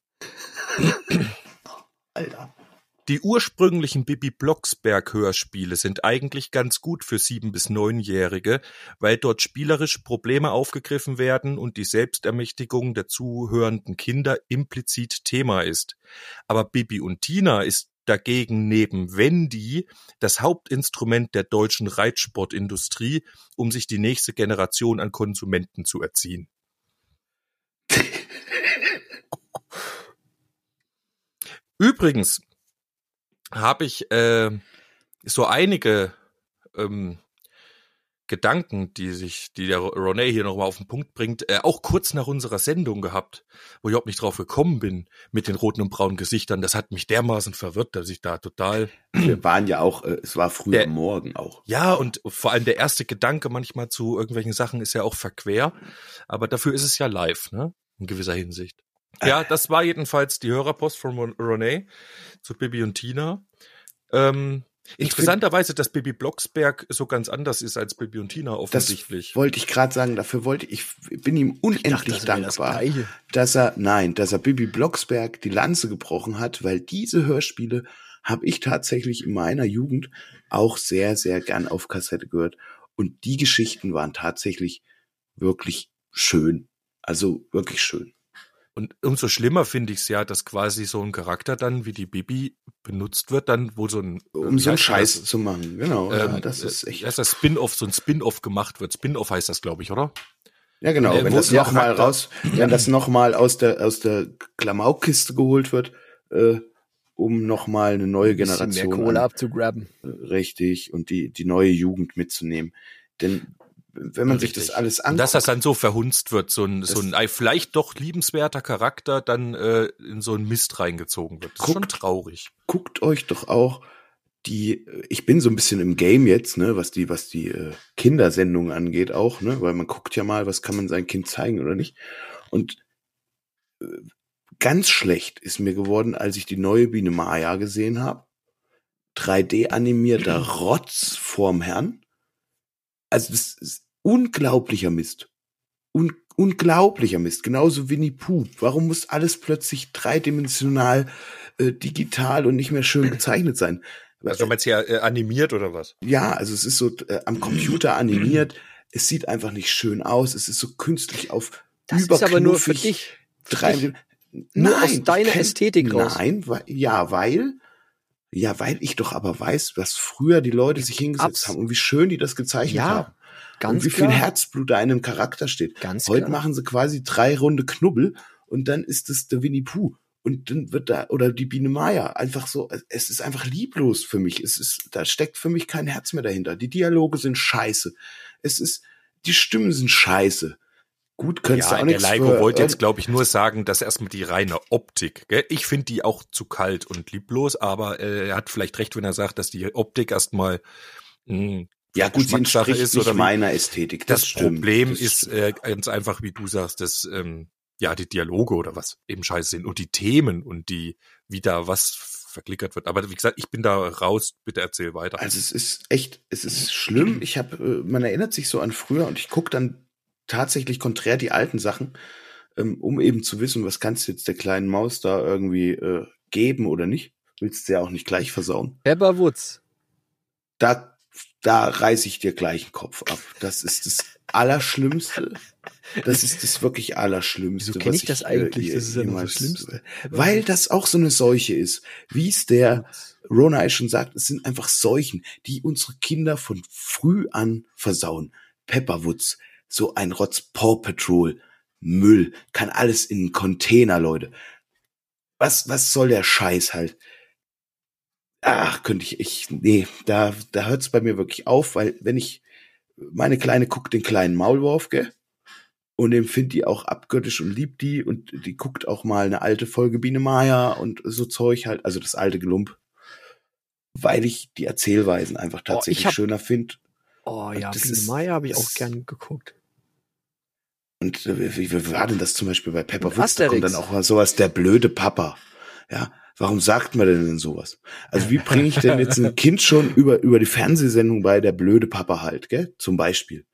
Alter. Die ursprünglichen Bibi Blocksberg Hörspiele sind eigentlich ganz gut für sieben bis neunjährige, weil dort spielerisch Probleme aufgegriffen werden und die Selbstermächtigung der zuhörenden Kinder implizit Thema ist. Aber Bibi und Tina ist dagegen neben Wendy das Hauptinstrument der deutschen Reitsportindustrie, um sich die nächste Generation an Konsumenten zu erziehen. Übrigens habe ich äh, so einige ähm, Gedanken, die sich, die der Ronay hier nochmal auf den Punkt bringt, äh, auch kurz nach unserer Sendung gehabt, wo ich überhaupt nicht drauf gekommen bin mit den roten und braunen Gesichtern. Das hat mich dermaßen verwirrt, dass ich da total Wir waren ja auch, äh, es war früh Der- am Morgen auch. ja, und vor allem der erste Gedanke manchmal zu irgendwelchen Sachen ist ja auch verquer, aber dafür ist es ja live, ne? In gewisser Hinsicht. Ja, das war jedenfalls die Hörerpost von Ronay zu Bibi und Tina. Ähm, interessanterweise, dass Bibi Blocksberg so ganz anders ist als Bibi und Tina Das offensichtlich. wollte ich gerade sagen, dafür wollte ich, ich bin ihm unendlich das wäre das dankbar, Gleiche. dass er, nein, dass er Bibi Blocksberg die Lanze gebrochen hat, weil diese Hörspiele habe ich tatsächlich in meiner Jugend auch sehr, sehr gern auf Kassette gehört. Und die Geschichten waren tatsächlich wirklich schön. Also wirklich schön. Und umso schlimmer finde ich es ja, dass quasi so ein Charakter dann wie die Bibi benutzt wird, dann wo so ein Um wie so einen Scheiß das? zu machen. Genau. ja, Ähm, das ist äh, echt. heißt das Spin-off, so ein Spin-off gemacht wird. Spin-off heißt das, glaube ich, oder? Ja, genau. Äh, wenn das noch mal raus, wenn das noch mal aus der aus der Klamaukkiste geholt wird, äh, um noch mal eine neue Ein bisschen mehr Generation Kohle abzugraben. äh, richtig und die die neue Jugend mitzunehmen. Denn wenn man sich das Richtig. alles Und anguckt, dass das dann so verhunzt wird, so ein, so ein vielleicht doch liebenswerter Charakter dann äh, in so einen Mist reingezogen wird. Das ist schon Guckt. traurig. guckt euch doch auch die, ich bin so ein bisschen im Game jetzt, ne, was die, was die äh, Kindersendungen angeht auch, ne, weil man guckt ja mal, was kann man sein Kind zeigen oder nicht. Und äh, ganz schlecht ist mir geworden, als ich die neue Biene Maya gesehen habe. 3D animierter Rotz vorm Herrn. Also das ist unglaublicher Mist. Un unglaublicher Mist. Genauso Winnie Pooh. Warum muss alles plötzlich dreidimensional, äh, digital und nicht mehr schön gezeichnet sein? Also meinst du ja äh, animiert oder was? Ja, also es ist so äh, am Computer animiert. Es sieht einfach nicht schön aus. Es ist so künstlich auf Das ist aber nur für dich. Drei, Nur aus ich deiner kenn- Ästhetik raus. Nein, weil, ja, weil, ja, weil ich doch aber weiß, was früher die Leute sich hingesetzt Abs- haben und wie schön die das gezeichnet Ja, haben. Ganz und wie klar. viel Herzblut da in einem Charakter steht. Ganz Heute klar. machen sie quasi drei Runde Knubbel und dann ist es der Winnie Pooh. Und dann wird da, oder die Biene Maya, einfach so, es ist einfach lieblos für mich. Es ist, da steckt für mich kein Herz mehr dahinter. Die Dialoge sind scheiße. Es ist, die Stimmen sind scheiße. Gut, könntest Ja, du auch der Leiko für- wollte jetzt, glaube ich, nur sagen, dass erstmal die reine Optik. Gell? Ich finde die auch zu kalt und lieblos, aber äh, er hat vielleicht recht, wenn er sagt, dass die Optik erstmal mh, ja gut, sie entspricht ist nicht oder meiner Ästhetik. Das, Das, stimmt. Problem Das ist äh, ganz einfach, wie du sagst, dass ähm, ja die Dialoge oder was eben scheiße sind und die Themen und die wie da was verklickert wird. Aber wie gesagt, ich bin da raus. Bitte erzähl weiter. Also es ist echt, es ist schlimm. Ich habe, äh, man erinnert sich so an früher und ich gucke dann tatsächlich konträr die alten Sachen, ähm, um eben zu wissen, was kannst du jetzt der kleinen Maus da irgendwie äh, geben oder nicht. Willst du ja auch nicht gleich versauen. Pepper Woods. Da, da reiß ich dir gleich den Kopf ab. Das ist das Allerschlimmste. Das ist das wirklich Allerschlimmste. Wieso kenn was ich das äh, eigentlich? Das ist ja das Schlimmste. Weil das auch so eine Seuche ist. Wie es der Rona schon sagt, es sind einfach Seuchen, die unsere Kinder von früh an versauen. Pepperwoods, so ein Rotz Paw Patrol, Müll, kann alles in einen Container, Leute. Was, was soll der Scheiß halt? Ach, könnte ich, ich, nee, da, da hört's bei mir wirklich auf, weil wenn ich, meine Kleine guckt den kleinen Maulwurf, gell? Und den findet die auch abgöttisch und liebt die und die guckt auch mal eine alte Folge Biene Maya und so Zeug halt, also das alte Gelump. Weil ich die Erzählweisen einfach Oh, ich tatsächlich hab- schöner finde. Oh ja, Das Biene ist- Maya habe ich auch gern geguckt. Und äh, wie, wie war denn das zum Beispiel bei Pepper Und Woods? Da kommt dann auch mal sowas, der blöde Papa. Ja, warum sagt man denn, denn sowas? Also wie bringe ich denn jetzt ein Kind schon über, über die Fernsehsendung bei der blöde Papa halt, gell? Zum Beispiel.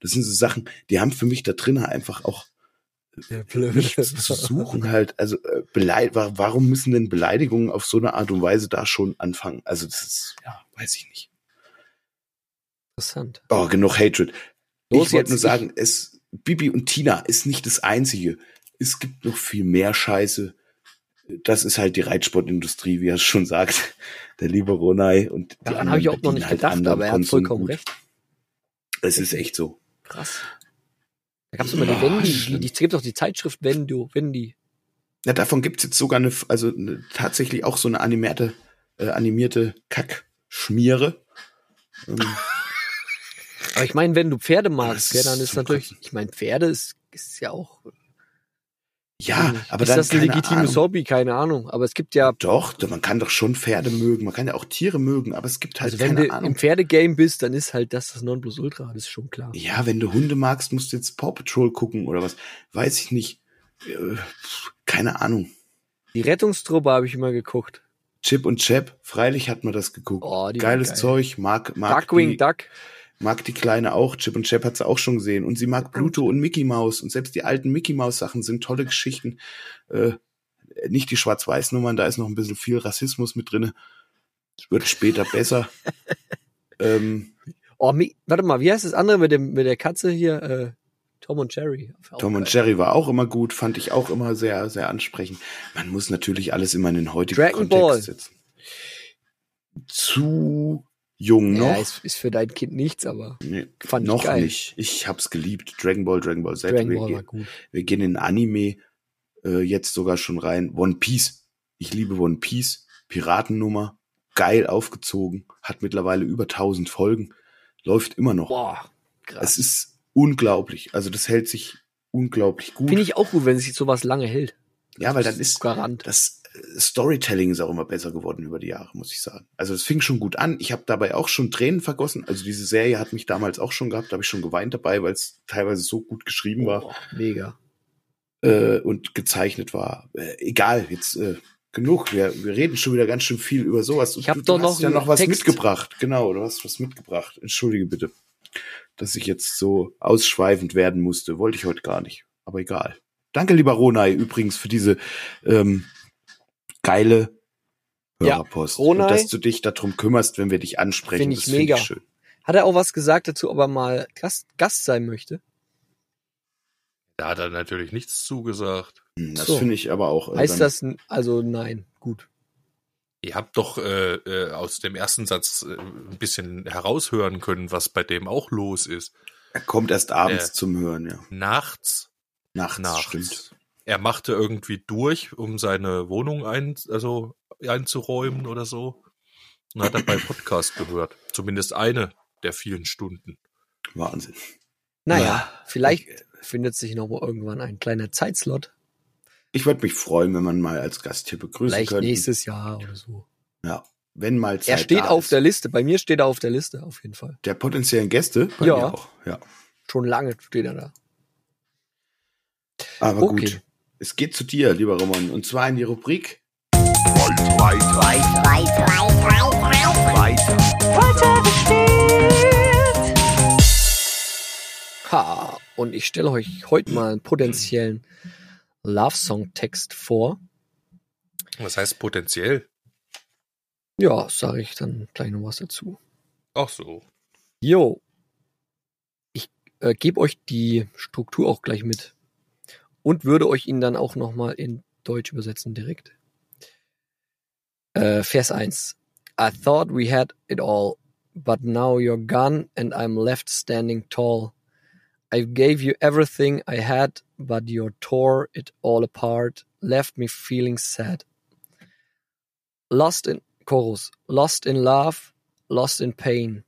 Das sind so Sachen, die haben für mich da drin einfach auch nichts zu suchen halt. Also äh, beleid wa- warum müssen denn Beleidigungen auf so eine Art und Weise da schon anfangen? Also das ist, ja, weiß ich nicht. Interessant. Oh, genug Hatred. Los ich wollte nur sagen, es, Bibi und Tina ist nicht das Einzige. Es gibt noch viel mehr Scheiße. Das ist halt die Reitsportindustrie, wie er es schon sagt. Der liebe Ronai und die Daran habe ich auch noch nicht halt gedacht, aber er hat vollkommen gut. recht. Es ist echt so. Krass. Da gab es immer die Oh, Wendy, die, schlimm. die, es gibt auch die Zeitschrift Wendu, Wendy. Ja, davon gibt's jetzt sogar eine, also eine, tatsächlich auch so eine animierte, äh, animierte Kackschmiere. Ähm, Aber ich meine, wenn du Pferde magst, gell, dann ist ist zum natürlich, Kotzen. ich meine, Pferde ist, ist ja auch. Ja, aber ist dann das ein legitimes Ahnung. Hobby? Keine Ahnung. Aber es gibt ja, Doch, man kann doch schon Pferde mögen, man kann ja auch Tiere mögen, aber es gibt halt also wenn keine du Ahnung. im Pferdegame bist, dann ist halt das das Nonplusultra, das ist schon klar. Ja, wenn du Hunde magst, musst du jetzt Paw Patrol gucken oder was. Weiß ich nicht. Äh, Keine Ahnung. Die Rettungstruppe habe ich immer geguckt. Chip und Chap, freilich hat man das geguckt. Oh, Geiles geil. Zeug, mag, mag, Darkwing die, Duck. Mag die Kleine auch. Chip und Chap hat sie auch schon gesehen. Und sie mag Pluto und Mickey Mouse. Und selbst die alten Mickey Mouse Sachen sind tolle Geschichten. Äh, nicht die Schwarz-Weiß-Nummern, da ist noch ein bisschen viel Rassismus mit drinne. Wird später besser. ähm, Oh, Mi warte mal, wie heißt das andere mit dem mit der Katze hier? Äh, Tom und Jerry. Tom und. Jerry war auch immer gut, fand ich auch immer sehr, sehr ansprechend. Man muss natürlich alles immer in den heutigen Dragon Kontext Ball. setzen. Zu jung noch. Ja, ist, ist für dein Kind nichts, aber nee, fand ich noch geil. nicht. Ich hab's geliebt. Dragon Ball, Dragon Ball Z. Dragon wir, Ball war gehen, gut. wir gehen in Anime äh, jetzt sogar schon rein. One Piece. Ich liebe One Piece. Piratennummer. Geil aufgezogen. Hat mittlerweile über 1000 Folgen. Läuft immer noch. Boah, krass. Es ist unglaublich. Also das hält sich unglaublich gut. Finde ich auch gut, wenn sich sowas lange hält. ja, weil dann ist Garant. das Storytelling ist auch immer besser geworden über die Jahre, muss ich sagen. Also es fing schon gut an. Ich habe dabei auch schon Tränen vergossen. Also diese Serie hat mich damals auch schon gehabt, da habe ich schon geweint dabei, weil es teilweise so gut geschrieben war Boah, mega. äh, und gezeichnet war. Äh, egal, jetzt äh, genug. Wir, wir reden schon wieder ganz schön viel über sowas. Ich hab du, doch noch hast ja noch was Text. mitgebracht. Genau, du hast was mitgebracht. Entschuldige bitte, dass ich jetzt so ausschweifend werden musste. Wollte ich heute gar nicht. Aber egal. Danke, lieber Ronai, übrigens für diese ähm, geile Ja, Hörerpost. Ronai- Und dass du dich darum kümmerst, wenn wir dich ansprechen. Find ich das mega. ich schön. Hat er auch was gesagt dazu, ob er mal Gast, Gast sein möchte? Da hat er natürlich nichts zugesagt. Hm, Das So. finde ich aber auch. äh, Heißt das, also nein, gut. Ihr habt doch äh, äh, aus dem ersten Satz äh, ein bisschen heraushören können, was bei dem auch los ist. Er kommt erst abends Äh. zum Hören, ja. Nachts, Nachts, nachts stimmt. Er machte irgendwie durch, um seine Wohnung ein, also einzuräumen oder so. Und hat dabei Podcast gehört. Zumindest eine der vielen Stunden. Wahnsinn. Naja, Ja. vielleicht findet sich noch mal irgendwann ein kleiner Zeitslot. Ich würde mich freuen, wenn man mal als Gast hier begrüßen Vielleicht könnte. nächstes Jahr oder so. Ja, wenn mal Zeit Er steht da auf ist. der Liste. Bei mir steht er auf der Liste, auf jeden Fall. der potenziellen Gäste. Bei Ja. Mir auch. ja. Schon lange steht er da. Aber Okay. gut. Es geht zu dir, lieber Roman. Und zwar in die Rubrik Ha, und ich stelle euch heute mal einen potenziellen Love-Song-Text vor. Was heißt potenziell? Ja, sage ich dann gleich noch was dazu. Ach so. Jo. Ich äh, gebe euch die Struktur auch gleich mit. Und würde euch ihn dann auch nochmal in Deutsch übersetzen direkt. Äh, Vers 1. I thought we had it all, but now you're gone and I'm left standing tall. I gave you everything I had, but you tore it all apart, left me feeling sad. Lost in chorus, lost in love, lost in pain.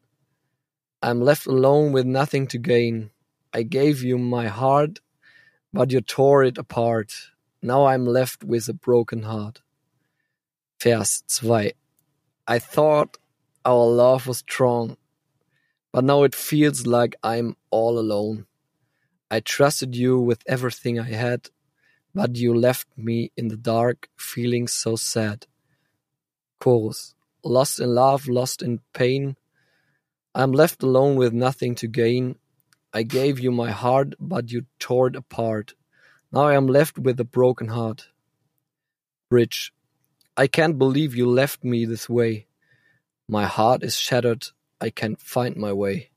I'm left alone with nothing to gain. I gave you my heart, but you tore it apart. Now I'm left with a broken heart. Vers 2. I thought our love was strong, but now it feels like I'm all alone. I trusted you with everything I had, but you left me in the dark, feeling so sad. Chorus. Lost in love, lost in pain. I'm left alone with nothing to gain. I gave you my heart, but you tore it apart. Now I am left with a broken heart. Bridge. I can't believe you left me this way. My heart is shattered. I can't find my way.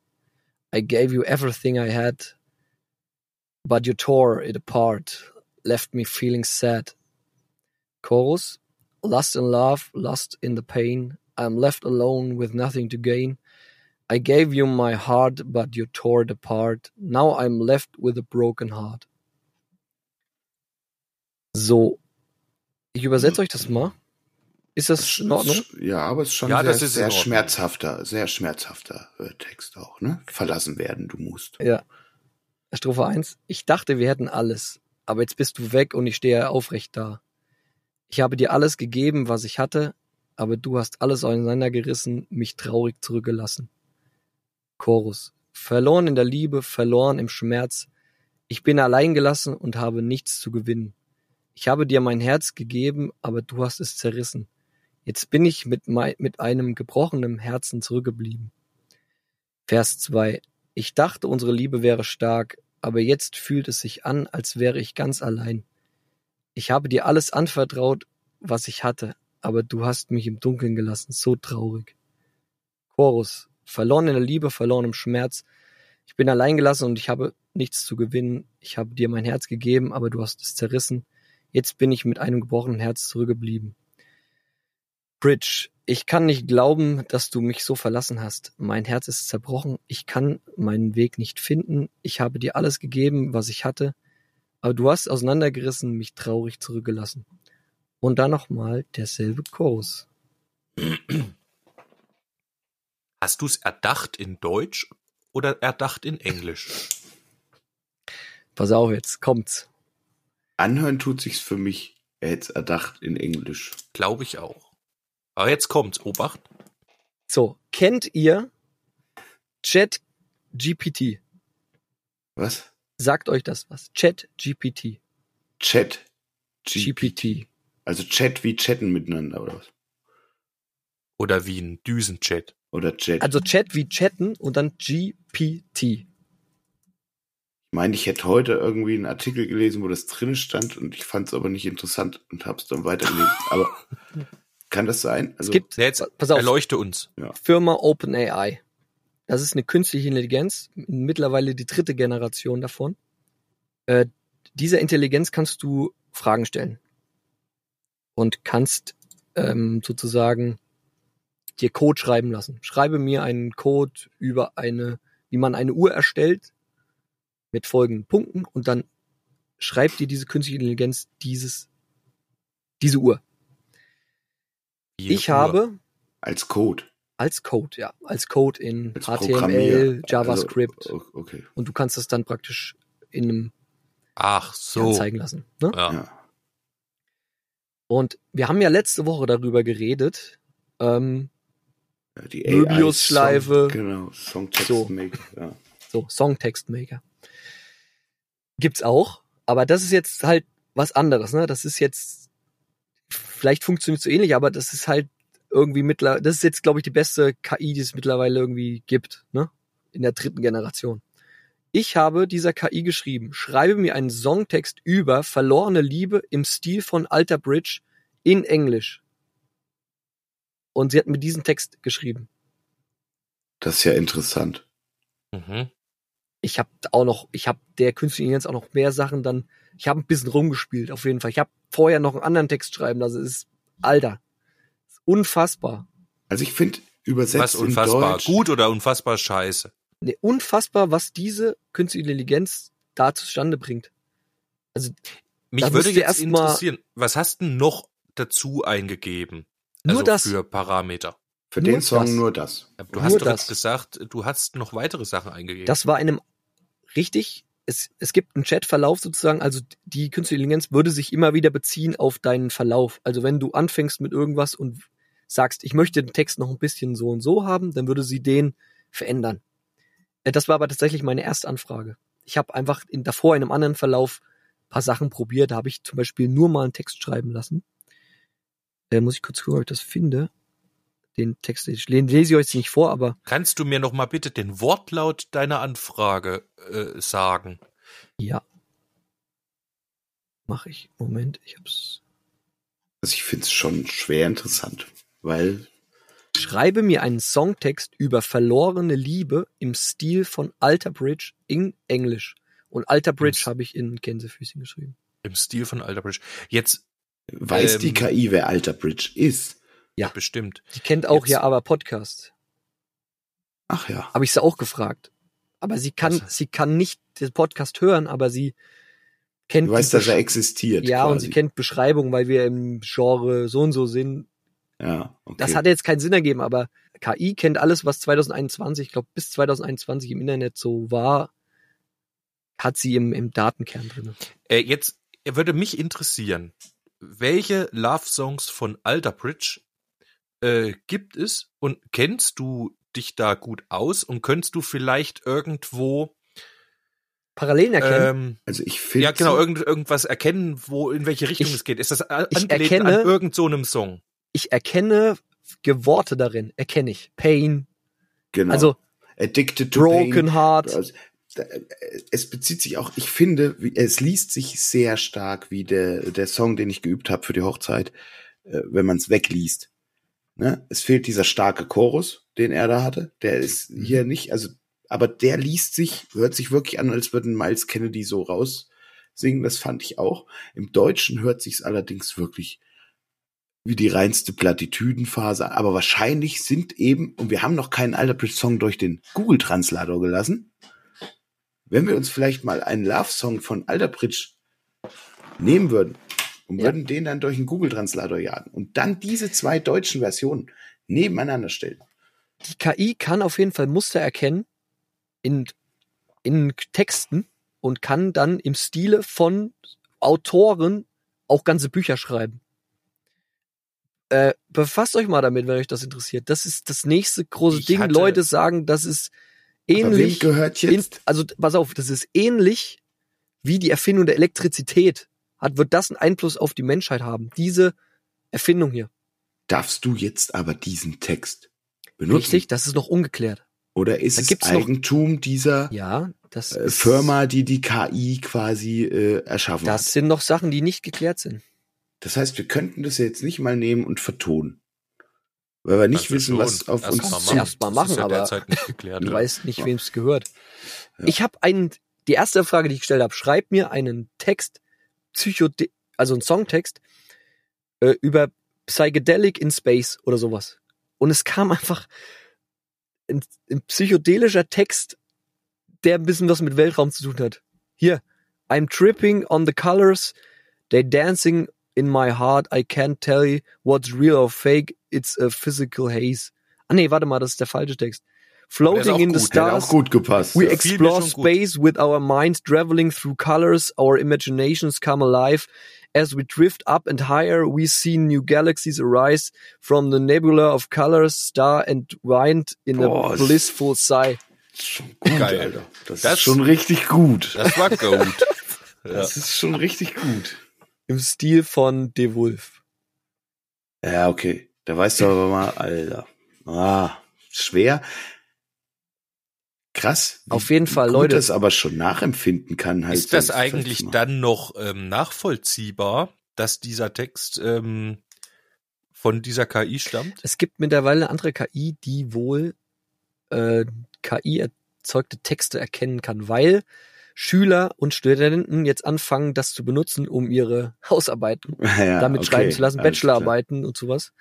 I gave you everything I had, but you tore it apart, left me feeling sad. Chorus. Lost in love, lost in the pain. I'm left alone with nothing to gain. I gave you my heart, but you tore it apart. Now I'm left with a broken heart. So. Ich übersetze euch das mal. Ist das in Ordnung? Ja, aber es ist schon Ja, sehr, das ist sehr schmerzhafter, sehr schmerzhafter äh, Text auch, ne? Verlassen werden, du musst. Ja. Strophe 1. Ich dachte, wir hätten alles, aber jetzt bist du weg und ich stehe aufrecht da. Ich habe dir alles gegeben, was ich hatte, aber du hast alles auseinandergerissen, mich traurig zurückgelassen. Chorus. Verloren in der Liebe, verloren im Schmerz. Ich bin allein gelassen und habe nichts zu gewinnen. Ich habe dir mein Herz gegeben, aber du hast es zerrissen. Jetzt bin ich mit, mei mit einem gebrochenen Herzen zurückgeblieben. Vers 2. Ich dachte, unsere Liebe wäre stark, aber jetzt fühlt es sich an, als wäre ich ganz allein. Ich habe dir alles anvertraut, was ich hatte, aber du hast mich im Dunkeln gelassen, so traurig. Chorus. Verloren in der Liebe, verloren im Schmerz. Ich bin allein gelassen und ich habe nichts zu gewinnen. Ich habe dir mein Herz gegeben, aber du hast es zerrissen. Jetzt bin ich mit einem gebrochenen Herz zurückgeblieben. Bridge, ich kann nicht glauben, dass du mich so verlassen hast. Mein Herz ist zerbrochen. Ich kann meinen Weg nicht finden. Ich habe dir alles gegeben, was ich hatte. Aber du hast auseinandergerissen, mich traurig zurückgelassen. Und dann nochmal derselbe Chorus. Hast du es erdacht in Deutsch oder erdacht in Englisch? Pass auf, jetzt kommt's. Anhören tut sich's für mich, er hätte erdacht in Englisch. Glaube ich auch. Aber jetzt kommt's, Obacht. So, kennt ihr Chat GPT? Was? Sagt euch das was? Chat GPT. Chat. G GPT. Also Chat wie chatten miteinander, oder was? Oder wie ein Düsenchat. Oder Chat. Also Chat wie chatten und dann GPT. ich meine, ich hätte heute irgendwie einen Artikel gelesen, wo das drin stand und ich fand es aber nicht interessant und hab's dann weitergelesen. aber kann das sein? Also, Es gibt, Ja, Jetzt pass auf, erleuchte uns. Firma OpenAI. Das ist eine künstliche Intelligenz, mittlerweile die dritte Generation davon. Äh, dieser Intelligenz kannst du Fragen stellen und kannst ähm, sozusagen dir Code schreiben lassen. Schreibe mir einen Code über eine, wie man eine Uhr erstellt mit folgenden Punkten und dann schreibt dir diese künstliche Intelligenz dieses, diese Uhr. Die Ich Uhr. habe Als Code. als Code, ja, als Code in Als HTML, Programmier. JavaScript Also, okay. und du kannst das dann praktisch in einem Ach so. anzeigen lassen. Ne? Ja. Ja. Und wir haben ja letzte Woche darüber geredet, ähm, Ja, Die Möbius-Schleife. Song- Genau, Songtext So. Maker. Ja. so Songtextmaker. Gibt's auch, aber das ist jetzt halt was anderes, ne? Das ist jetzt vielleicht funktioniert so ähnlich, aber das ist halt irgendwie mittlerweile, das ist jetzt glaube ich die beste KI, die es mittlerweile irgendwie gibt, ne? In der dritten Generation. Ich habe dieser KI geschrieben, schreibe mir einen Songtext über verlorene Liebe im Stil von Alter Bridge in Englisch. Und sie hat mir diesen Text geschrieben. Das ist ja interessant. Mhm. ich habe auch noch, ich habe der künstlichen Intelligenz auch noch mehr Sachen dann, ich habe ein bisschen rumgespielt, auf jeden Fall. Ich habe vorher noch einen anderen Text schreiben, also es ist, Alter, ist unfassbar. Also ich finde, übersetzt Was unfassbar in Deutsch, gut oder unfassbar scheiße. Nee, unfassbar, was diese künstliche Intelligenz da zustande bringt. Also Mich würde jetzt erst mal- interessieren, was hast du noch dazu eingegeben? Nur also das, für Parameter. für nur den Song das. nur das. Du Nur hast doch das. jetzt gesagt, du hast noch weitere Sachen eingegeben. das war in einem richtig, es, es gibt einen Chatverlauf sozusagen, also die künstliche Intelligenz würde sich immer wieder beziehen auf deinen Verlauf. Also wenn du anfängst mit irgendwas und sagst, ich möchte den Text noch ein bisschen so und so haben, dann würde sie den verändern. Äh, Das war aber tatsächlich meine erste Anfrage. Ich habe einfach in, davor in einem anderen Verlauf ein paar Sachen probiert. Da habe ich zum Beispiel nur mal einen Text schreiben lassen. Äh, muss ich kurz gucken, ob ich das finde. Den Text, den lese ich euch jetzt nicht vor, aber Kannst du mir noch mal bitte den Wortlaut deiner Anfrage äh, sagen? ja. Mache ich. Moment, ich hab's. Also ich finde es schon schwer interessant, weil Schreibe mir einen Songtext über verlorene Liebe im Stil von Alter Bridge in Englisch. Und Alter Bridge habe ich in Gänsefüßchen geschrieben. Im Stil von Alter Bridge. Jetzt weiß Ähm, die KI, wer Alter Bridge ist. Ja. bestimmt. Die kennt auch Jetzt- ja aber Podcast. Ach ja. Habe ich sie auch gefragt. Aber sie kann, Was? sie kann nicht den Podcast hören, aber sie kennt Du weißt, dass er existiert. Ja, und quasi. sie kennt Beschreibungen, weil wir im Genre so und so sind. Ja, okay. Das hat jetzt keinen Sinn ergeben, aber KI kennt alles, was 2021, ich glaube bis 2021 im Internet so war, hat sie im, im Datenkern drin. Äh, jetzt würde mich interessieren, welche Love-Songs von Alter Bridge äh, gibt es und kennst du dich da gut aus und könntest du vielleicht irgendwo Parallelen erkennen. ähm, also ich finde ja genau irgend, irgendwas erkennen, wo in welche Richtung Ich- es geht? Ist das a- ich angelehnt erkenne- an irgend so einem Song? ich erkenne Worte darin, erkenne ich. Pain, genau. also Addicted to Broken Pain. Heart. Also, es bezieht sich auch, ich finde, es liest sich sehr stark wie der, der Song, den ich geübt habe für die Hochzeit, äh, wenn man es wegliest. Ne? Es fehlt dieser starke Chorus, den er da hatte. Der ist Mhm. hier nicht, also, aber der liest sich, hört sich wirklich an, als würden Miles Kennedy so raus singen. Das fand ich auch. Im Deutschen hört sich's allerdings wirklich wie die reinste Plattitüdenphase. Aber wahrscheinlich sind eben, und wir haben noch keinen Alterbridge-Song durch den Google-Translator gelassen, wenn wir uns vielleicht mal einen Love-Song von Alterbridge nehmen würden und Ja. würden den dann durch den Google-Translator jagen und dann diese zwei deutschen Versionen nebeneinander stellen. Die KI kann auf jeden Fall Muster erkennen in, in Texten und kann dann im Stile von Autoren auch ganze Bücher schreiben. Äh, befasst euch mal damit, wenn euch das interessiert. Das ist das nächste große Ich Ding. Leute sagen, das ist Aber wem ähnlich. gehört jetzt? also pass auf, das ist ähnlich wie die Erfindung der Elektrizität. Hat, wird das einen Einfluss auf die Menschheit haben? Diese Erfindung hier. Darfst du jetzt aber diesen Text benutzen? Richtig? Das ist noch ungeklärt. Oder ist Da es gibt's noch- Eigentum dieser Ja, das äh, Firma, die die KI quasi äh, erschaffen Das hat? sind noch Sachen, die nicht geklärt sind. Das heißt, wir könnten das jetzt nicht mal nehmen und vertonen. Weil wir nicht du wissen, was auf erst uns mal Kannst du machen. ja aber geklärt. Du ja. weißt nicht, wem es gehört. Ja. Ich habe einen, die erste Frage, die ich gestellt habe, schreib mir einen Text, Psychode also einen Songtext äh, über Psychedelic in Space oder sowas. Und es kam einfach ein, ein psychedelischer Text, der ein bisschen was mit Weltraum zu tun hat. Hier. I'm tripping on the colors. They dancing in my heart. I can't tell you what's real or fake. It's a physical haze. Ah nee, warte mal, das ist der falsche Text. Floating in the gut, Der stars. gut gepasst. We ja. explore schon gut. space with our minds traveling through colors. Our imaginations come alive. As we drift up and higher, we see new galaxies arise from the nebula of colors, star and wind in Boah, a blissful sigh. Das ist schon gut, Geil. Alter. Das, Das- ist schon richtig gut. Das war gut. ja. Das ist schon richtig gut. Im Stil von De Wolf. Ja, okay. Da weißt du aber mal, Alter. Ah, schwer. Krass. Auf jeden Fall, gut Leute. das aber schon nachempfinden kann. Halt Ist das eigentlich dann noch ähm, nachvollziehbar, dass dieser Text ähm, von dieser KI stammt? Es gibt mittlerweile eine andere KI, die wohl äh, KI erzeugte Texte erkennen kann, weil Schüler und Studenten jetzt anfangen, das zu benutzen, um ihre Hausarbeiten ja, damit okay, schreiben zu lassen. Bachelorarbeiten und sowas.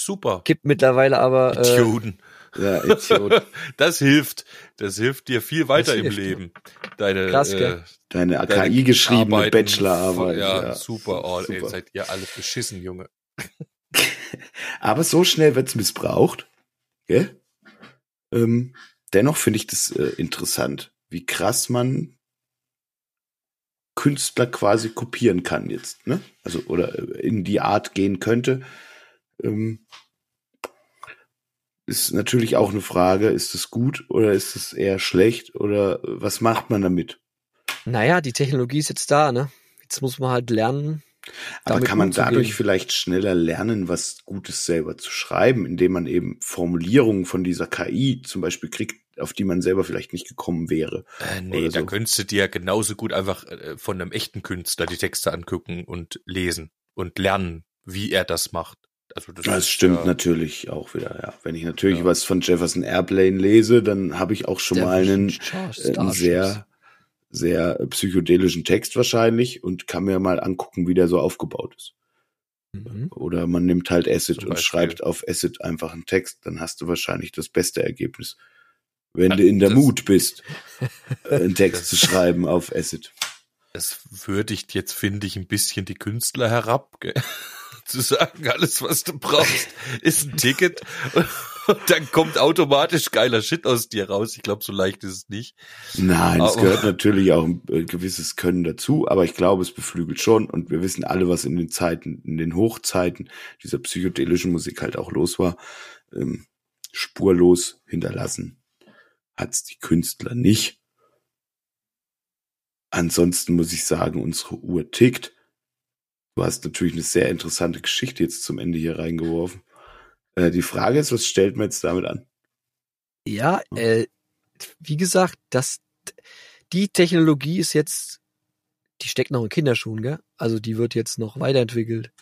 Super. Gibt mittlerweile aber äh, Idioten. Ja, Idiot. Das hilft. Das hilft dir viel weiter im hilft. Leben. Deine, Krass, äh? Deine deine KI geschriebene Arbeiten Bachelorarbeit. von- Ja, super. Oh, ey, super. seid ihr alle beschissen, Junge. Aber so schnell wird's missbraucht. Gell? Ähm, dennoch finde ich das äh, interessant, wie krass man Künstler quasi kopieren kann jetzt, ne? Also oder äh, in die Art gehen könnte. Ähm, ist natürlich auch eine Frage, ist es gut oder ist es eher schlecht oder äh, was macht man damit? naja, die Technologie ist jetzt da, ne? Jetzt muss man halt lernen. Aber kann man dadurch vielleicht schneller lernen, was Gutes selber zu schreiben, indem man eben Formulierungen von dieser KI zum Beispiel kriegt, auf die man selber vielleicht nicht gekommen wäre? Äh, nee, Oder da so. könntest du dir genauso gut einfach äh, von einem echten Künstler die Texte angucken und lesen und lernen, wie er das macht. Also das, Das ist stimmt ja, natürlich auch wieder, ja. Wenn ich natürlich Ja. was von Jefferson Airplane lese, dann habe ich auch schon mal einen, äh, einen sehr, sehr psychedelischen Text wahrscheinlich und kann mir mal angucken, wie der so aufgebaut ist. Mhm. Oder man nimmt halt Acid und schreibt auf Acid einfach einen Text, dann hast du wahrscheinlich das beste Ergebnis. Wenn Ja, du in der Mut bist, äh, einen Text zu schreiben auf Acid. Das würdigt jetzt, finde ich, ein bisschen die Künstler herab. Zu sagen, alles, was du brauchst, ist ein Ticket. Und dann kommt automatisch geiler Shit aus dir raus. Ich glaube, so leicht ist es nicht. Nein, es Aber- gehört natürlich auch ein äh, gewisses Können dazu, aber ich glaube, es beflügelt schon und wir wissen alle, was in den Zeiten, in den Hochzeiten dieser psychedelischen Musik halt auch los war. Ähm, spurlos hinterlassen hat's die Künstler nicht. Ansonsten muss ich sagen, unsere Uhr tickt. Du hast natürlich eine sehr interessante Geschichte jetzt zum Ende hier reingeworfen. Äh, die Frage ist, was stellt man jetzt damit an? Ja, äh, wie gesagt, das, die Technologie ist jetzt, die steckt noch in Kinderschuhen, gell? Also die wird jetzt noch weiterentwickelt.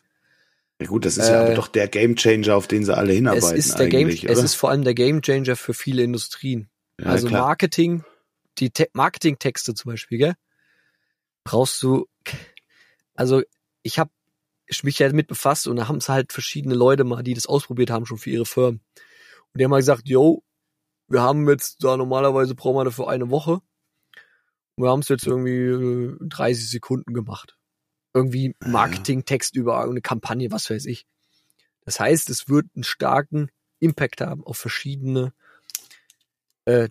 Ja gut, das ist ja Äh, aber doch der Gamechanger, auf den sie alle hinarbeiten Es ist der Game, eigentlich, es oder? ist vor allem der Gamechanger für viele Industrien. Ja, also klar. Marketing, die Te Marketingtexte zum Beispiel, gell? Brauchst du, also ich habe mich ja damit befasst und da haben es halt verschiedene Leute mal, die das ausprobiert haben schon für ihre Firmen. Und die haben mal gesagt, yo, wir haben jetzt da normalerweise brauchen wir dafür eine Woche. Und wir haben es jetzt irgendwie äh, 30 Sekunden gemacht. Irgendwie Ja. Marketingtext über eine Kampagne, was weiß ich. Das heißt, es wird einen starken Impact haben auf verschiedene äh,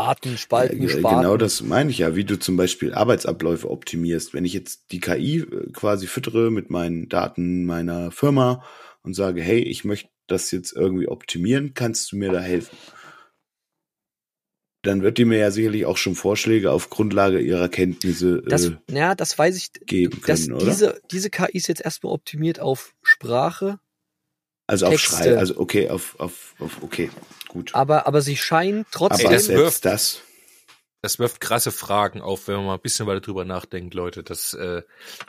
Jobarten, Spalten, Ja, Sparten. genau das meine ich ja, wie du zum Beispiel Arbeitsabläufe optimierst. Wenn ich jetzt die KI äh, quasi füttere mit meinen Daten meiner Firma und sage, hey, ich möchte das jetzt irgendwie optimieren, kannst du mir da helfen? Dann wird die mir ja sicherlich auch schon Vorschläge auf Grundlage ihrer Kenntnisse Das, äh, ja, das weiß ich. geben können, oder? diese, diese KI ist jetzt erstmal optimiert auf Sprache, also auf Texte. Schrei, also okay, auf, auf, auf okay, gut. aber, aber sie scheinen trotzdem. Aber das wirft- das, Das wirft krasse Fragen auf, wenn man mal ein bisschen weiter drüber nachdenkt, Leute. Das äh,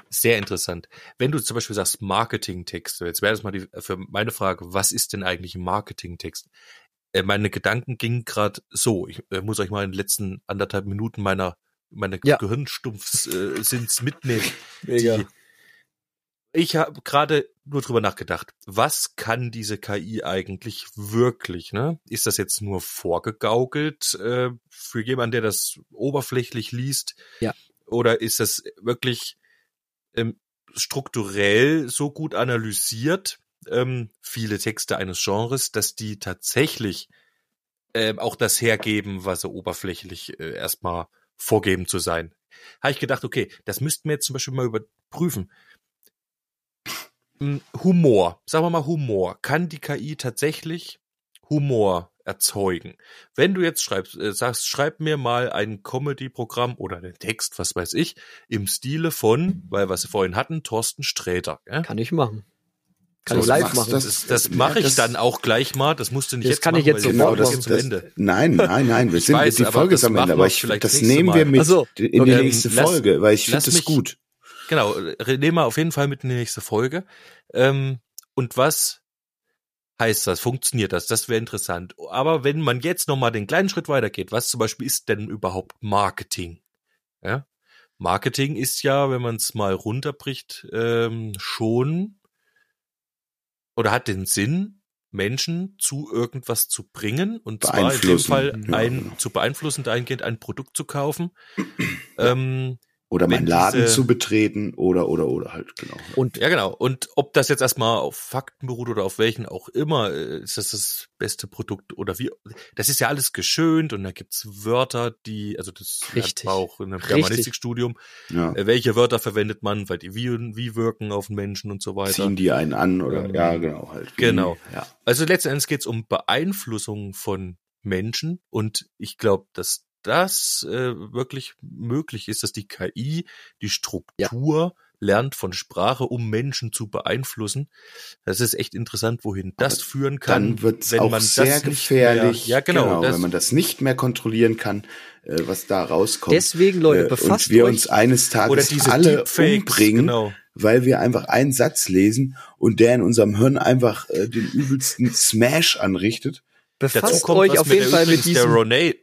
ist sehr interessant. Wenn du zum Beispiel sagst Marketingtexte, jetzt wäre das mal die, für meine Frage, was ist denn eigentlich ein Marketingtext? Äh, meine Gedanken gingen gerade so. Ich äh, muss euch mal in den letzten anderthalb Minuten meiner meine Ja. Gehirnstumpfs äh, sind's mitnehmen. Mega. Die, ich habe gerade nur drüber nachgedacht. Was kann diese KI eigentlich wirklich? Ne? Ist das jetzt nur vorgegaukelt äh, für jemanden, der das oberflächlich liest? Ja. Oder ist das wirklich ähm, strukturell so gut analysiert, ähm, viele Texte eines Genres, dass die tatsächlich ähm, auch das hergeben, was so oberflächlich äh, erstmal vorgeben zu sein? Habe ich gedacht, okay, das müssten wir jetzt zum Beispiel mal überprüfen. Humor, sagen wir mal Humor. Kann die KI tatsächlich Humor erzeugen? Wenn du jetzt schreibst, äh, sagst, schreib mir mal ein Comedy-Programm oder einen Text, was weiß ich, im Stile von, weil wir es vorhin hatten, Thorsten Sträter. Gell? Kann ich machen. Kann So, ich live machen. das- Das, das Ja, mache ich das- dann auch gleich mal. Das musst du nicht Das jetzt kann machen, ich jetzt wir Genau, das, zum das, Ende. nein, nein, nein, wir sind, weiß, die Folge am Ende, aber wir ich, vielleicht das nehmen wir mit so, in die nächste Lass- Folge, weil ich finde das mich- gut. Genau, nehmen wir auf jeden Fall mit in die nächste Folge. Ähm, und was heißt das? Funktioniert das? Das wäre interessant. Aber wenn man jetzt nochmal den kleinen Schritt weitergeht, was zum Beispiel ist denn überhaupt Marketing? Ja? Marketing ist ja, wenn man es mal runterbricht, ähm, schon oder hat den Sinn, Menschen zu irgendwas zu bringen und zwar in dem. Fall Ja, ein genau. zu beeinflussen, dahingehend ein Produkt zu kaufen. ähm, Oder meinen Laden diese- zu betreten oder, oder, oder halt, genau. Und Ja, genau. Und ob das jetzt erstmal auf Fakten beruht oder auf welchen auch immer, äh, ist das das beste Produkt oder wie, das ist ja alles geschönt und da gibt's Wörter, die, also das Richtig. war auch in einem. Germanistikstudium, Ja. äh, welche Wörter verwendet man, weil die wie, wie wirken auf den Menschen und so weiter. Ziehen die einen an oder, Ähm, ja, genau, halt. genau. Ja. Also letzten Endes geht's um Beeinflussung von Menschen und ich glaube, dass das äh, wirklich möglich ist, dass die KI die Struktur lernt von Sprache, um Menschen zu beeinflussen. Das ist echt interessant, wohin das Aber führen kann. Dann wird es wenn auch man sehr das nicht gefährlich. Mehr, ja, genau. das, wenn man das nicht mehr kontrollieren kann, äh, was da rauskommt. deswegen, Leute, Äh, befasst und wir euch. uns eines Tages oder diese alle Deepfakes, umbringen, genau. weil wir einfach einen Satz lesen und der in unserem Hirn einfach äh, den übelsten Smash anrichtet. Dazu befasst kommt euch was auf mit jeden der, Fall mit übrigens der diesem. Ronay,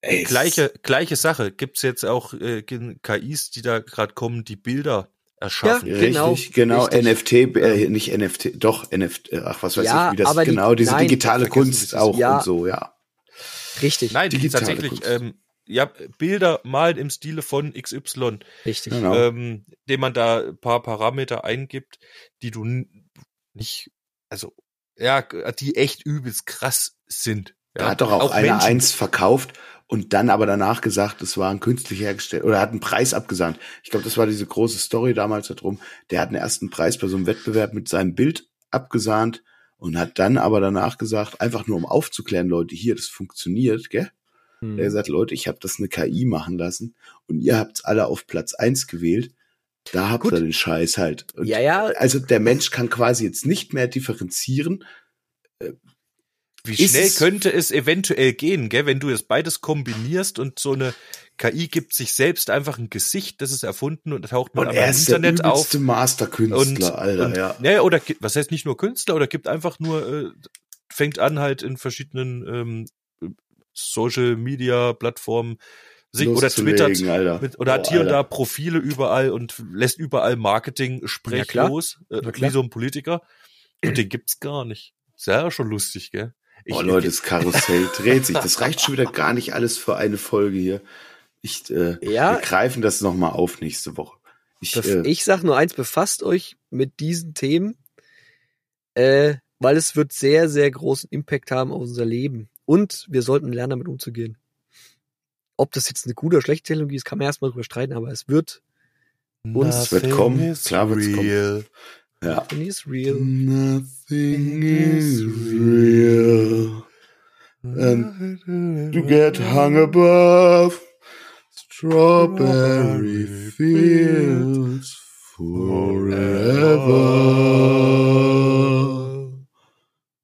Ey, gleiche, gleiche Sache. Gibt's jetzt auch äh, KIs, die da gerade kommen, die Bilder erschaffen. Ja, Richtig, Genau, genau, richtig. NFT, äh, nicht NFT, doch NFT, ach was weiß Ja, ich, wie das aber die- genau, diese nein, digitale Kunst auch Ja. und so, ja. Richtig, Nein, die Digitale tatsächlich, Kunst. ähm, ja, Bilder malen im Stile von XY, richtig. Genau. ähm, dem man da ein paar Parameter eingibt, die du nicht, also, ja, die echt übelst krass sind. Ja, Da hat doch auch, einer Menschen- eins verkauft und dann aber danach gesagt, es war ein künstlich hergestellt oder hat einen Preis abgesandt. Ich glaube, das war diese große Story damals darum. Der hat einen ersten Preis bei so einem Wettbewerb mit seinem Bild abgesahnt und hat dann aber danach gesagt, einfach nur um aufzuklären, Leute, hier, das funktioniert, gell? Hm. Er hat gesagt, Leute, ich habe das eine KI machen lassen und ihr habt's alle auf Platz eins gewählt. Da habt Gut. ihr den Scheiß halt. Und Ja, ja, Also der Mensch kann quasi jetzt nicht mehr differenzieren. Wie schnell könnte es eventuell gehen, gell, wenn du das beides kombinierst und so eine KI gibt sich selbst einfach ein Gesicht, das ist erfunden und taucht Und man er im ist der Internet auf. Masterkünstler, Alter, und, ja. ja. Oder was heißt nicht nur Künstler oder gibt einfach nur, äh, fängt an halt in verschiedenen ähm, Social Media Plattformen sich oder twittert Alter. mit, oder hat Boah, hier und da Alter. Profile überall und lässt überall Marketing sprech Ja, äh, wie so ein Politiker. Und den gibt's gar nicht. Ist ja schon lustig, gell? Ich, Oh Leute, das Karussell dreht sich. Das reicht schon wieder gar nicht alles für eine Folge hier. Ich, äh, Ja. wir greifen das nochmal auf nächste Woche. Ich, äh, ich sag nur eins, befasst euch mit diesen Themen, äh, weil es wird sehr, sehr großen Impact haben auf unser Leben. Und wir sollten lernen, damit umzugehen. Ob das jetzt eine gute oder schlechte Technologie ist, kann man erstmal drüber streiten, aber es wird, uns Es wird kommen, klar wird's kommen. Ja. Nothing is real. Nothing is real. And to get hung above strawberry fields forever.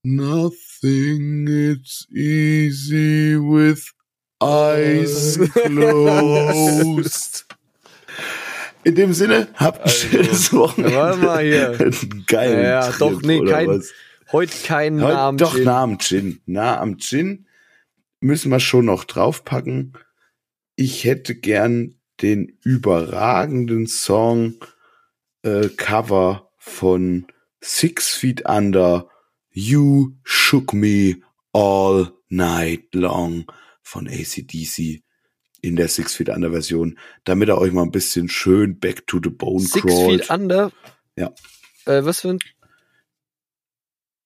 Nothing it's easy with eyes closed. In dem Sinne, habt ein Also, schönes Wochenende. warte mal hier. Geilen Ja, Trip, doch, nee, kein- was? Heute kein Heute Namen. doch Gin. nah am Gin. Nah am Gin müssen wir schon noch draufpacken. Ich hätte gern den überragenden Song äh, Cover von Six Feet Under You Shook Me All Night Long von ACDC in der Six Feet Under Version, damit er euch mal ein bisschen schön back to the bone Six crawlt. Feet Under. Ja. Äh, was für ein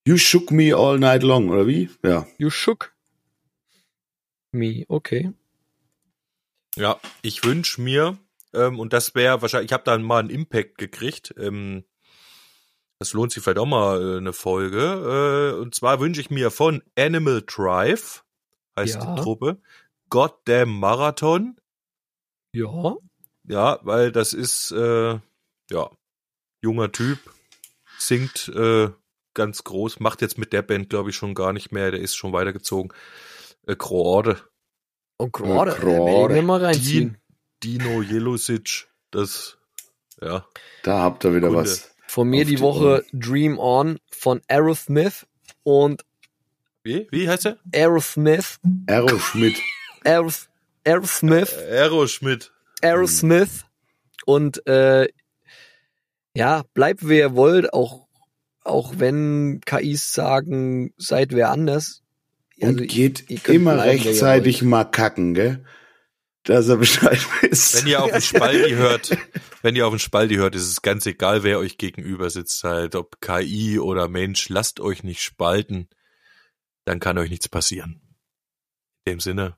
You Shook Me All Night Long, oder wie? Ja. You Shook Me, okay. Ja, ich wünsche mir, ähm, und das wäre wahrscheinlich, ich habe da mal einen Impact gekriegt, ähm, das lohnt sich vielleicht auch mal äh, eine Folge. Äh, und zwar wünsche ich mir von Animal Drive, heißt Ja. die Truppe, Goddamn Marathon. Ja. Ja, weil das ist, äh, ja, junger Typ, singt äh, ganz groß, macht jetzt mit der Band, glaube ich, schon gar nicht mehr, der ist schon weitergezogen. Äh, Kroorde, Und gerade, gerade. äh, mir mal reinziehen. Dino Jelosic, das, ja, Da habt ihr wieder Kunde. was. Von mir die die Woche Dream On von Aerosmith und wie, wie heißt er? Aerosmith, Aeroschmidt. Aeros, Aerosmith, Aeroschmidt. Aerosmith und äh, ja, bleibt wer ihr wollt, auch auch wenn KIs sagen, seid wer anders. Und Also, geht ihr immer bleiben, rechtzeitig mal kacken, gell? Dass er Bescheid wisst. Wenn ihr auf den Spaldi hört, wenn ihr auf den Spaldi hört, ist es ganz egal, wer euch gegenüber sitzt, halt, ob KI oder Mensch, lasst euch nicht spalten, dann kann euch nichts passieren. In dem Sinne,